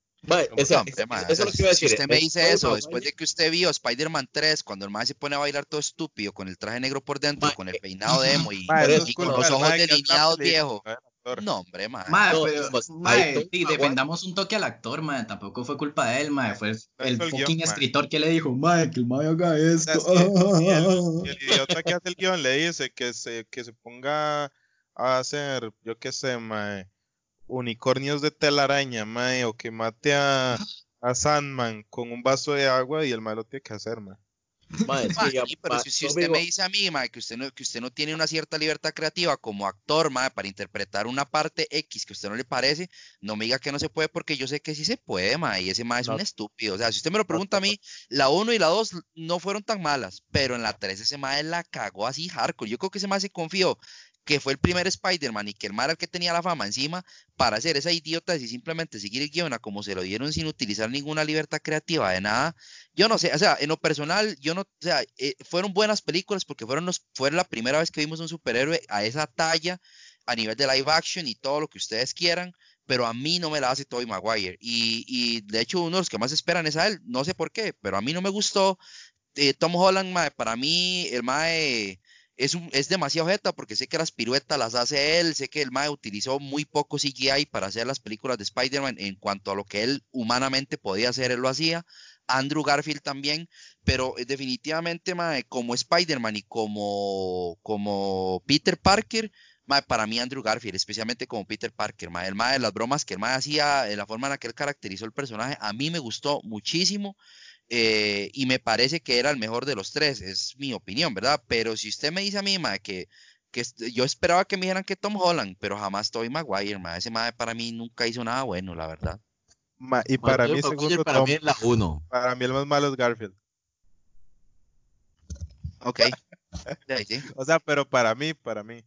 eso, es lo que iba a decir. Si usted me dice eso, después de que usted vio Spider-Man 3, cuando el man se pone a bailar todo estúpido, con el traje negro por dentro, con el peinado de emo y, con los ojos delineados viejo. No, hombre, man. pero, pues, defendamos un toque al actor, man. Tampoco fue culpa de él, man. Fue el, fucking escritor que le dijo, man, que el man haga esto. y, el, (laughs) idiota que hace el guion le dice que se, que se ponga a hacer, yo qué sé, man unicornios de telaraña, mae, o que mate a, (laughs) a Sandman con un vaso de agua y el malo tiene que hacer, mae. pero si, usted me dice a mí, mae, que usted, no, que usted no tiene una cierta libertad creativa como actor, mae, para interpretar una parte X que a usted no le parece, no me diga que no se puede porque yo sé que sí se puede, mae, y ese mae es un estúpido. O sea, si usted me lo pregunta a mí, la 1 y la 2 no fueron tan malas, pero en la 3 ese mae la cagó así hardcore. Yo creo que ese mae se confió que fue el primer Spider-Man y que el mal al que tenía la fama encima para hacer esa idiota y simplemente seguir el guion a como se lo dieron sin utilizar ninguna libertad creativa de nada. Yo no sé, o sea, en lo personal, yo no, o sea, eh, fueron buenas películas porque fueron, los, fue la primera vez que vimos un superhéroe a esa talla a nivel de live action y todo lo que ustedes quieran, pero a mí no me la hace Tobey Maguire. Y, y de hecho, uno de los que más esperan es a él, no sé por qué, pero a mí no me gustó. Eh, Tom Holland, para mí, el Mae es, un, es demasiado jeta porque sé que las piruetas las hace él, sé que el Mae utilizó muy poco CGI para hacer las películas de Spider-Man en cuanto a lo que él humanamente podía hacer, él lo hacía. Andrew Garfield también, pero eh, definitivamente mae, como Spider-Man y como, como Peter Parker, para mí Andrew Garfield, especialmente como Peter Parker, mae, el mae, las bromas que el mae hacía, la forma en la que él caracterizó el personaje, a mí me gustó muchísimo. Eh, y me parece que era el mejor de los tres, es mi opinión, ¿verdad? Pero si usted me dice a mí, ma, que, que yo esperaba que me dijeran que Tom Holland, pero jamás Tobey Maguire, ma, ese ma para mí nunca hizo nada bueno, la verdad. y para mí, segundo para mí es la uno. Para mí el más malo es Garfield. Ok. (laughs) O sea, pero para mí, para mí.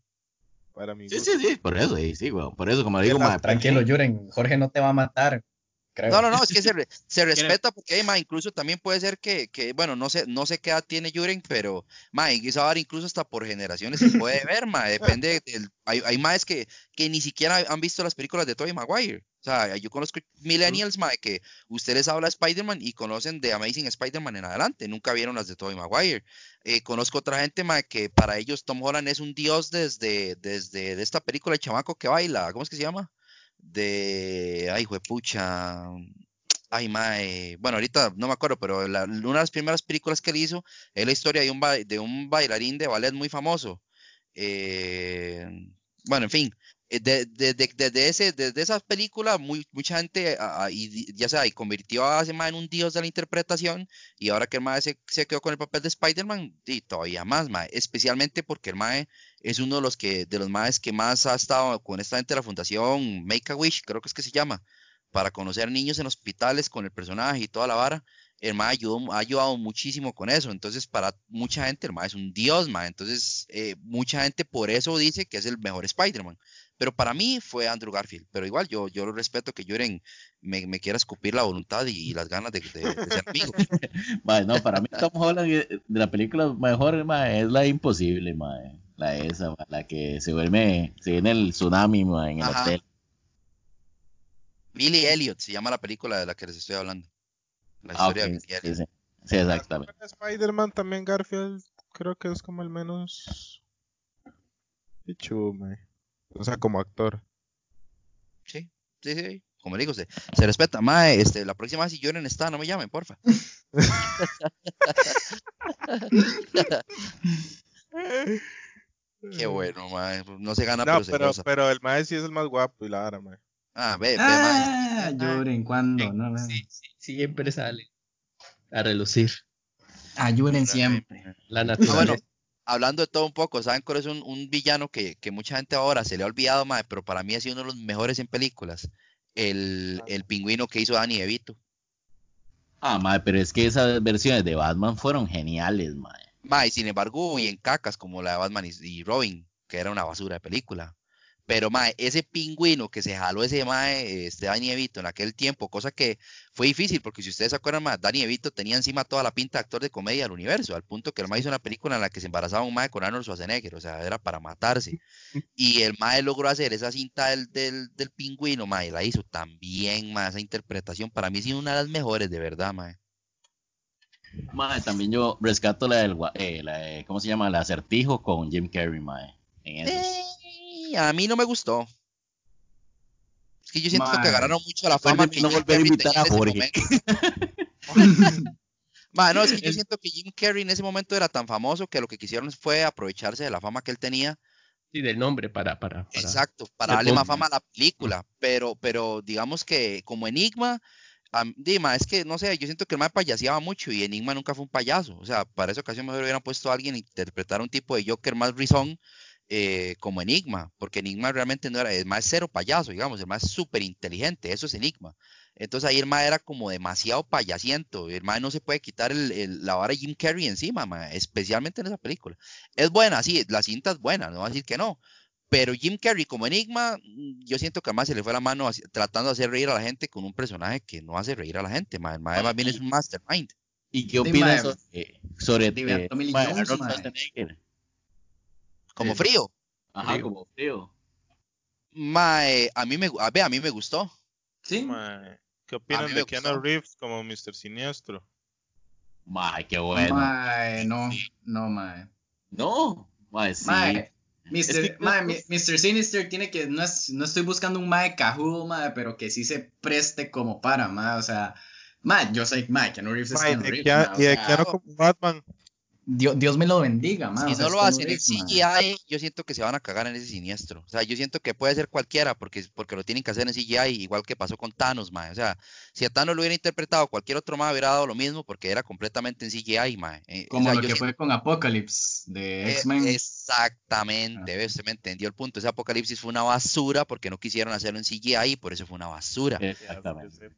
Para mí. Sí, sí, sí, por eso, sí, sí, por eso, como digo, ma, tranquilo, Yuren, Jorge no te va a matar. No, no, no, es que se, (laughs) se respeta porque, ma, incluso también puede ser que, que, bueno, no sé, no sé qué edad tiene Yuren, pero, ma, incluso hasta por generaciones se puede (laughs) ver, ma, depende, del, hay, hay más que, que ni siquiera han visto las películas de Tobey Maguire. O sea, yo conozco millennials, ma, que ustedes hablan de Spider-Man y conocen de Amazing Spider-Man en adelante, nunca vieron las de Tobey Maguire. Eh, conozco otra gente, ma, que para ellos Tom Holland es un dios desde, desde de esta película de chamaco que baila, ¿cómo es que se llama? De, ay, pucha, ay, mae, bueno, ahorita no me acuerdo, pero una de las primeras películas que él hizo es la historia de un, de un bailarín de ballet muy famoso. Eh, bueno, en fin, desde eh, de, de, ese, desde esa película, muy, mucha gente, y, ya sea, y convirtió a ese en un dios de la interpretación, y ahora que el mae se, quedó con el papel de Spider-Man, y todavía más, mae, especialmente porque el mae es uno de los que, de los maes que más ha estado con esta gente de la fundación Make a Wish, creo que es que se llama, para conocer niños en hospitales con el personaje y toda la vara. El ayudó, ha ayudado muchísimo con eso. Entonces, para mucha gente, el es un dios, mae. Entonces, eh, mucha gente por eso dice que es el mejor Spider-Man. Pero para mí fue Andrew Garfield. Pero igual, yo, yo lo respeto que Lloren me, me quiera escupir la voluntad y, las ganas de, ser amigo. (laughs) no, para mí Tom Holland eh, de la película mejor es la imposible, mae. La esa, la que se duerme, se viene el tsunami en el hotel. Billy Elliot se llama la película de la que les estoy hablando. La ah, historia de Billy Elliot. Sí, exactamente. Spider-Man también Garfield creo que es como el menos chume. O sea, como actor. Sí, sí, sí. Como digo, se, se respeta. Mae, este, la próxima vez si lloren está, no me llamen, porfa. (laughs) Qué bueno, mae. No se gana, no, pero, pero, pero el mae sí es el más guapo y la ara, mae. Ah, ve, ve, ah, lloren cuando, no, sí, sí, siempre sale a relucir. Ah, lloren siempre. La ah, naturaleza. hablando de todo un poco, ¿saben cuál es un, un villano que, que, mucha gente ahora se le ha olvidado, mae, pero para mí ha sido uno de los mejores en películas? El, el pingüino que hizo Danny DeVito. Ah, mae, pero es que esas versiones de Batman fueron geniales, mae. Mae, sin embargo, y en cacas como la de Batman y Robin, que era una basura de película. Pero, mae, ese pingüino que se jaló ese mae, este Danny Evito en aquel tiempo, cosa que fue difícil, porque si ustedes se acuerdan, más Danny Evito tenía encima toda la pinta de actor de comedia del universo, al punto que el mae hizo una película en la que se embarazaba un mae con Arnold Schwarzenegger, o sea, era para matarse. Y el mae logró hacer esa cinta del, del, del pingüino, mae, la hizo también, mae, esa interpretación, para mí es una de las mejores, de verdad, mae. Mae, también yo rescato la del, eh, la ¿cómo se llama? El acertijo con Jim Carrey, mae. En a mí no me gustó. Es que yo siento que agarraron mucho la fama que no volver a invitar a Jorge. (laughs) no, es que yo siento que Jim Carrey en ese momento era tan famoso que lo que quisieron fue aprovecharse de la fama que él tenía. Sí, del nombre para, para, Exacto, para darle más fama a la película. Pero, pero digamos que como Enigma, Dima, es que no sé, yo siento que el más payaseaba mucho y Enigma nunca fue un payaso. O sea, para esa ocasión mejor hubieran puesto a alguien a interpretar un tipo de Joker más rizón eh, como Enigma, porque Enigma realmente no era, el más cero payaso, digamos, el más súper inteligente, eso es Enigma. Entonces ahí el más era como demasiado payasiento, el más no se puede quitar el, la vara de Jim Carrey encima, especialmente en esa película. Es buena, sí, la cinta es buena, no voy a decir que no, pero Jim Carrey como Enigma, mm, yo siento que además se le fue la mano tratando de hacer reír a la gente con un personaje que no hace reír a la gente, el más bien es un mastermind. ¿Y qué opinas sobre, sobre eh, como frío. Ajá, como frío. Mae, a mí me, a, ver, a mí me gustó. ¿Sí? Mae, ¿qué opinan de Keanu Reeves como Mr. Siniestro? Mae, qué bueno. Mae, no, no, mae. No, mae, sí. Mr. Mr. Sinister tiene que, no, es, no estoy buscando un mae cajudo, mae, pero que sí se preste como para, mae, o sea, mae, yo soy mae, Keanu Reeves es Keanu Reeves. y de Keanu como Batman. Dios, me lo bendiga, man. Si no lo hacen en CGI, yo siento que se van a cagar en ese siniestro. O sea, yo siento que puede ser cualquiera porque, porque lo tienen que hacer en CGI, igual que pasó con Thanos, man. O sea, si a Thanos lo hubiera interpretado cualquier otro man, hubiera dado lo mismo porque era completamente en CGI, man. Eh, Como lo que fue con Apocalypse de eh, X-Men. Exactamente, ah. usted me entendió el punto. Ese Apocalipsis fue una basura porque no quisieron hacerlo en CGI y por eso fue una basura. Exactamente.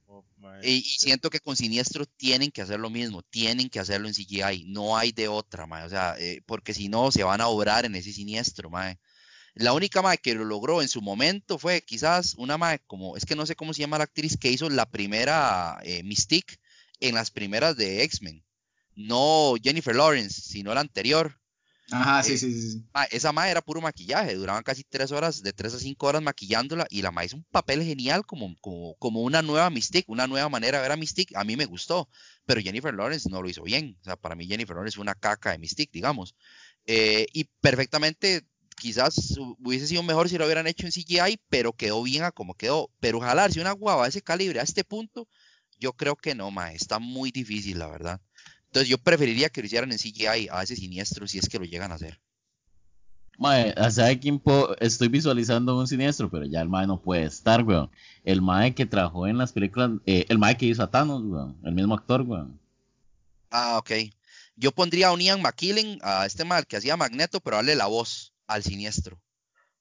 Y, y siento que con Siniestro tienen que hacer lo mismo, tienen que hacerlo en CGI. No hay de otra, O sea, eh, porque si no, se van a obrar en ese siniestro, mae. La única mae que lo logró en su momento fue quizás una mae como, es que no sé cómo se llama la actriz que hizo la primera eh, Mystique en las primeras de X-Men. No Jennifer Lawrence, sino la anterior. Ajá, sí, eh, sí, sí. esa mae era puro maquillaje, duraban casi tres horas, de tres a cinco horas maquillándola y la mae hizo un papel genial como, como, como una nueva Mystique, una nueva manera de ver a Mystique. A mí me gustó, pero Jennifer Lawrence no lo hizo bien. O sea, para mí Jennifer Lawrence fue una caca de Mystique, digamos. Eh, y perfectamente, quizás hubiese sido mejor si lo hubieran hecho en CGI, pero quedó bien a como quedó. Pero jalarse una guava de ese calibre a este punto, yo creo que no, mae, está muy difícil, la verdad. Entonces yo preferiría que lo hicieran en CGI a ese siniestro si es que lo llegan a hacer. Mae, ¿sabe quién estoy visualizando un siniestro? Pero ya el Mae no puede estar, weón. El Mae que trabajó en las películas, eh, el Mae que hizo a Thanos, weón. El mismo actor, weón. Ah, ok. Yo pondría a un Ian McKillen, a este Mae que hacía Magneto, pero darle la voz al siniestro.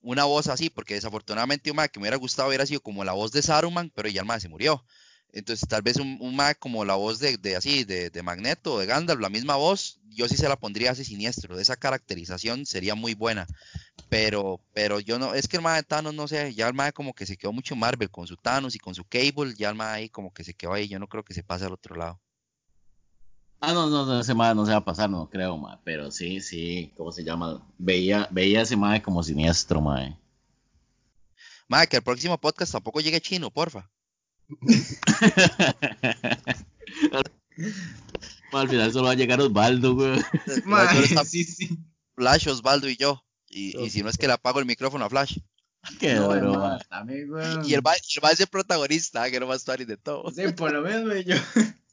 Una voz así, porque desafortunadamente un Mae que me hubiera gustado hubiera sido como la voz de Saruman, pero ya el Mae se murió. Entonces, tal vez un, un como la voz de, de así, de, de Magneto, de Gandalf, la misma voz, yo sí se la pondría así siniestro. Esa caracterización sería muy buena. Pero, pero yo no, es que el mae de Thanos, no sé, ya el mae como que se quedó mucho Marvel con su Thanos y con su Cable, ya el mae ahí como que se quedó ahí. Yo no creo que se pase al otro lado. Ah, no, no, no, ese mae no se va a pasar, no creo, mae. Pero sí, sí, ¿cómo se llama? Veía, veía ese mae como siniestro, mae. Mae, que el próximo podcast tampoco llegue chino, porfa. Al final solo va a llegar Osvaldo, güey. (laughs) sí, sí. Flash, Osvaldo y yo. Y, y, si no es que le apago el micrófono a Flash. Qué no, broma. Y el va, el es el protagonista, que no va a estar de todo. Sí, por lo menos yo. (laughs)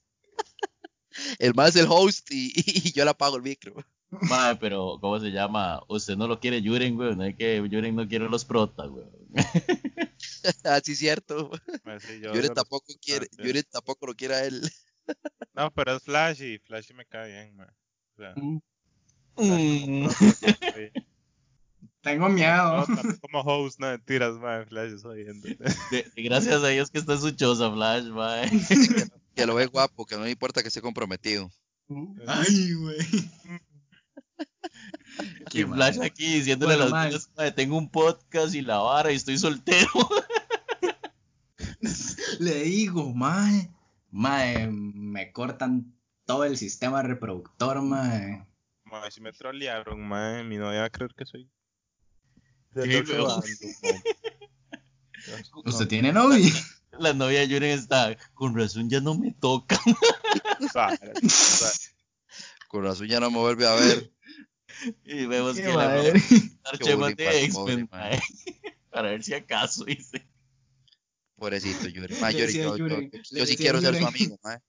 El más es el host y, y, yo le apago el micro. Madre, pero ¿cómo se llama? Usted no lo quiere Yuren, güey. No es que Yuren no quiere los protas, güey. (laughs) Así es cierto. Pues sí, Yuren tampoco quiere, Yuren tampoco lo quiere a él. (laughs) No, pero es Flashy, Flashy me cae bien, man. O sea, mm. Mm. Tengo miedo. No, como host, no mentiras, man. Flash es Gracias a Dios que está en su choza, Flash, man. (laughs) que, lo ve guapo, que no le importa que esté comprometido. Ay, güey. (laughs) Y Flash aquí diciéndole a las niñas, tengo un podcast y la vara y estoy soltero. (laughs) Le digo, mae. Mae, me cortan todo el sistema reproductor, mae. Mae, si me trolearon, mae, mi novia va a creer que soy. (laughs) ¿Usted tiene novia? La novia de Yuren está, con razón ya no me toca. con razón ya no me vuelve a ver. Y vemos que la (laughs) archema de X-Men, (laughs) para ver si acaso, dice. Pobrecito Yuri. Ma, Yuri, yo, yo, yo, sí quiero ser su amigo, ma.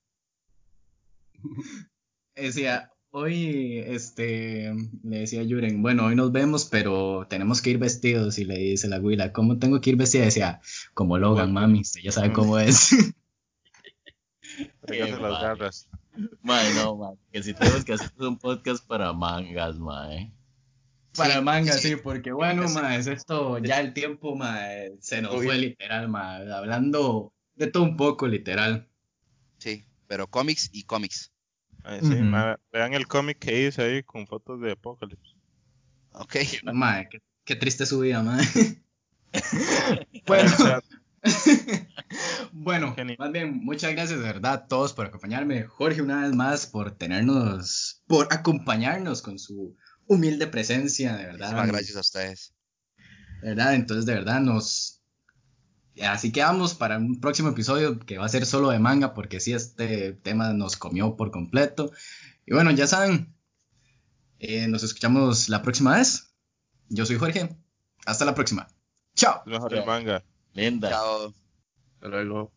(laughs) Decía, hoy, este, le decía a Yuren, bueno, hoy nos vemos, pero tenemos que ir vestidos. Y le dice la güila, ¿cómo tengo que ir vestida? Decía, como Logan, mami, usted ya sabe cómo es. Las garras. Mae, no, (laughs) mae, que si tenemos que hacer un podcast para mangas, mae. Para manga, sí, porque bueno, ma, es esto, ya el tiempo, ma, se nos fue literal, ma, hablando de todo un poco, literal. Sí, pero cómics y cómics. sí, vean el cómic que hice ahí con fotos de Apocalypse. Ok. Ma, qué, qué, triste su vida, ma. (laughs) bueno, (laughs) bueno más bien, muchas gracias de verdad a todos por acompañarme. Jorge, una vez más, por tenernos, por acompañarnos con su humilde presencia, de verdad. Muchísimas gracias a ustedes. De verdad, entonces de verdad nos... Así que vamos para un próximo episodio que va a ser solo de manga porque sí, este tema nos comió por completo. Y bueno, ya saben, eh, nos escuchamos la próxima vez. Yo soy Jorge. Hasta la próxima. Chao. Mejor de manga. Linda. Chao. Hasta luego.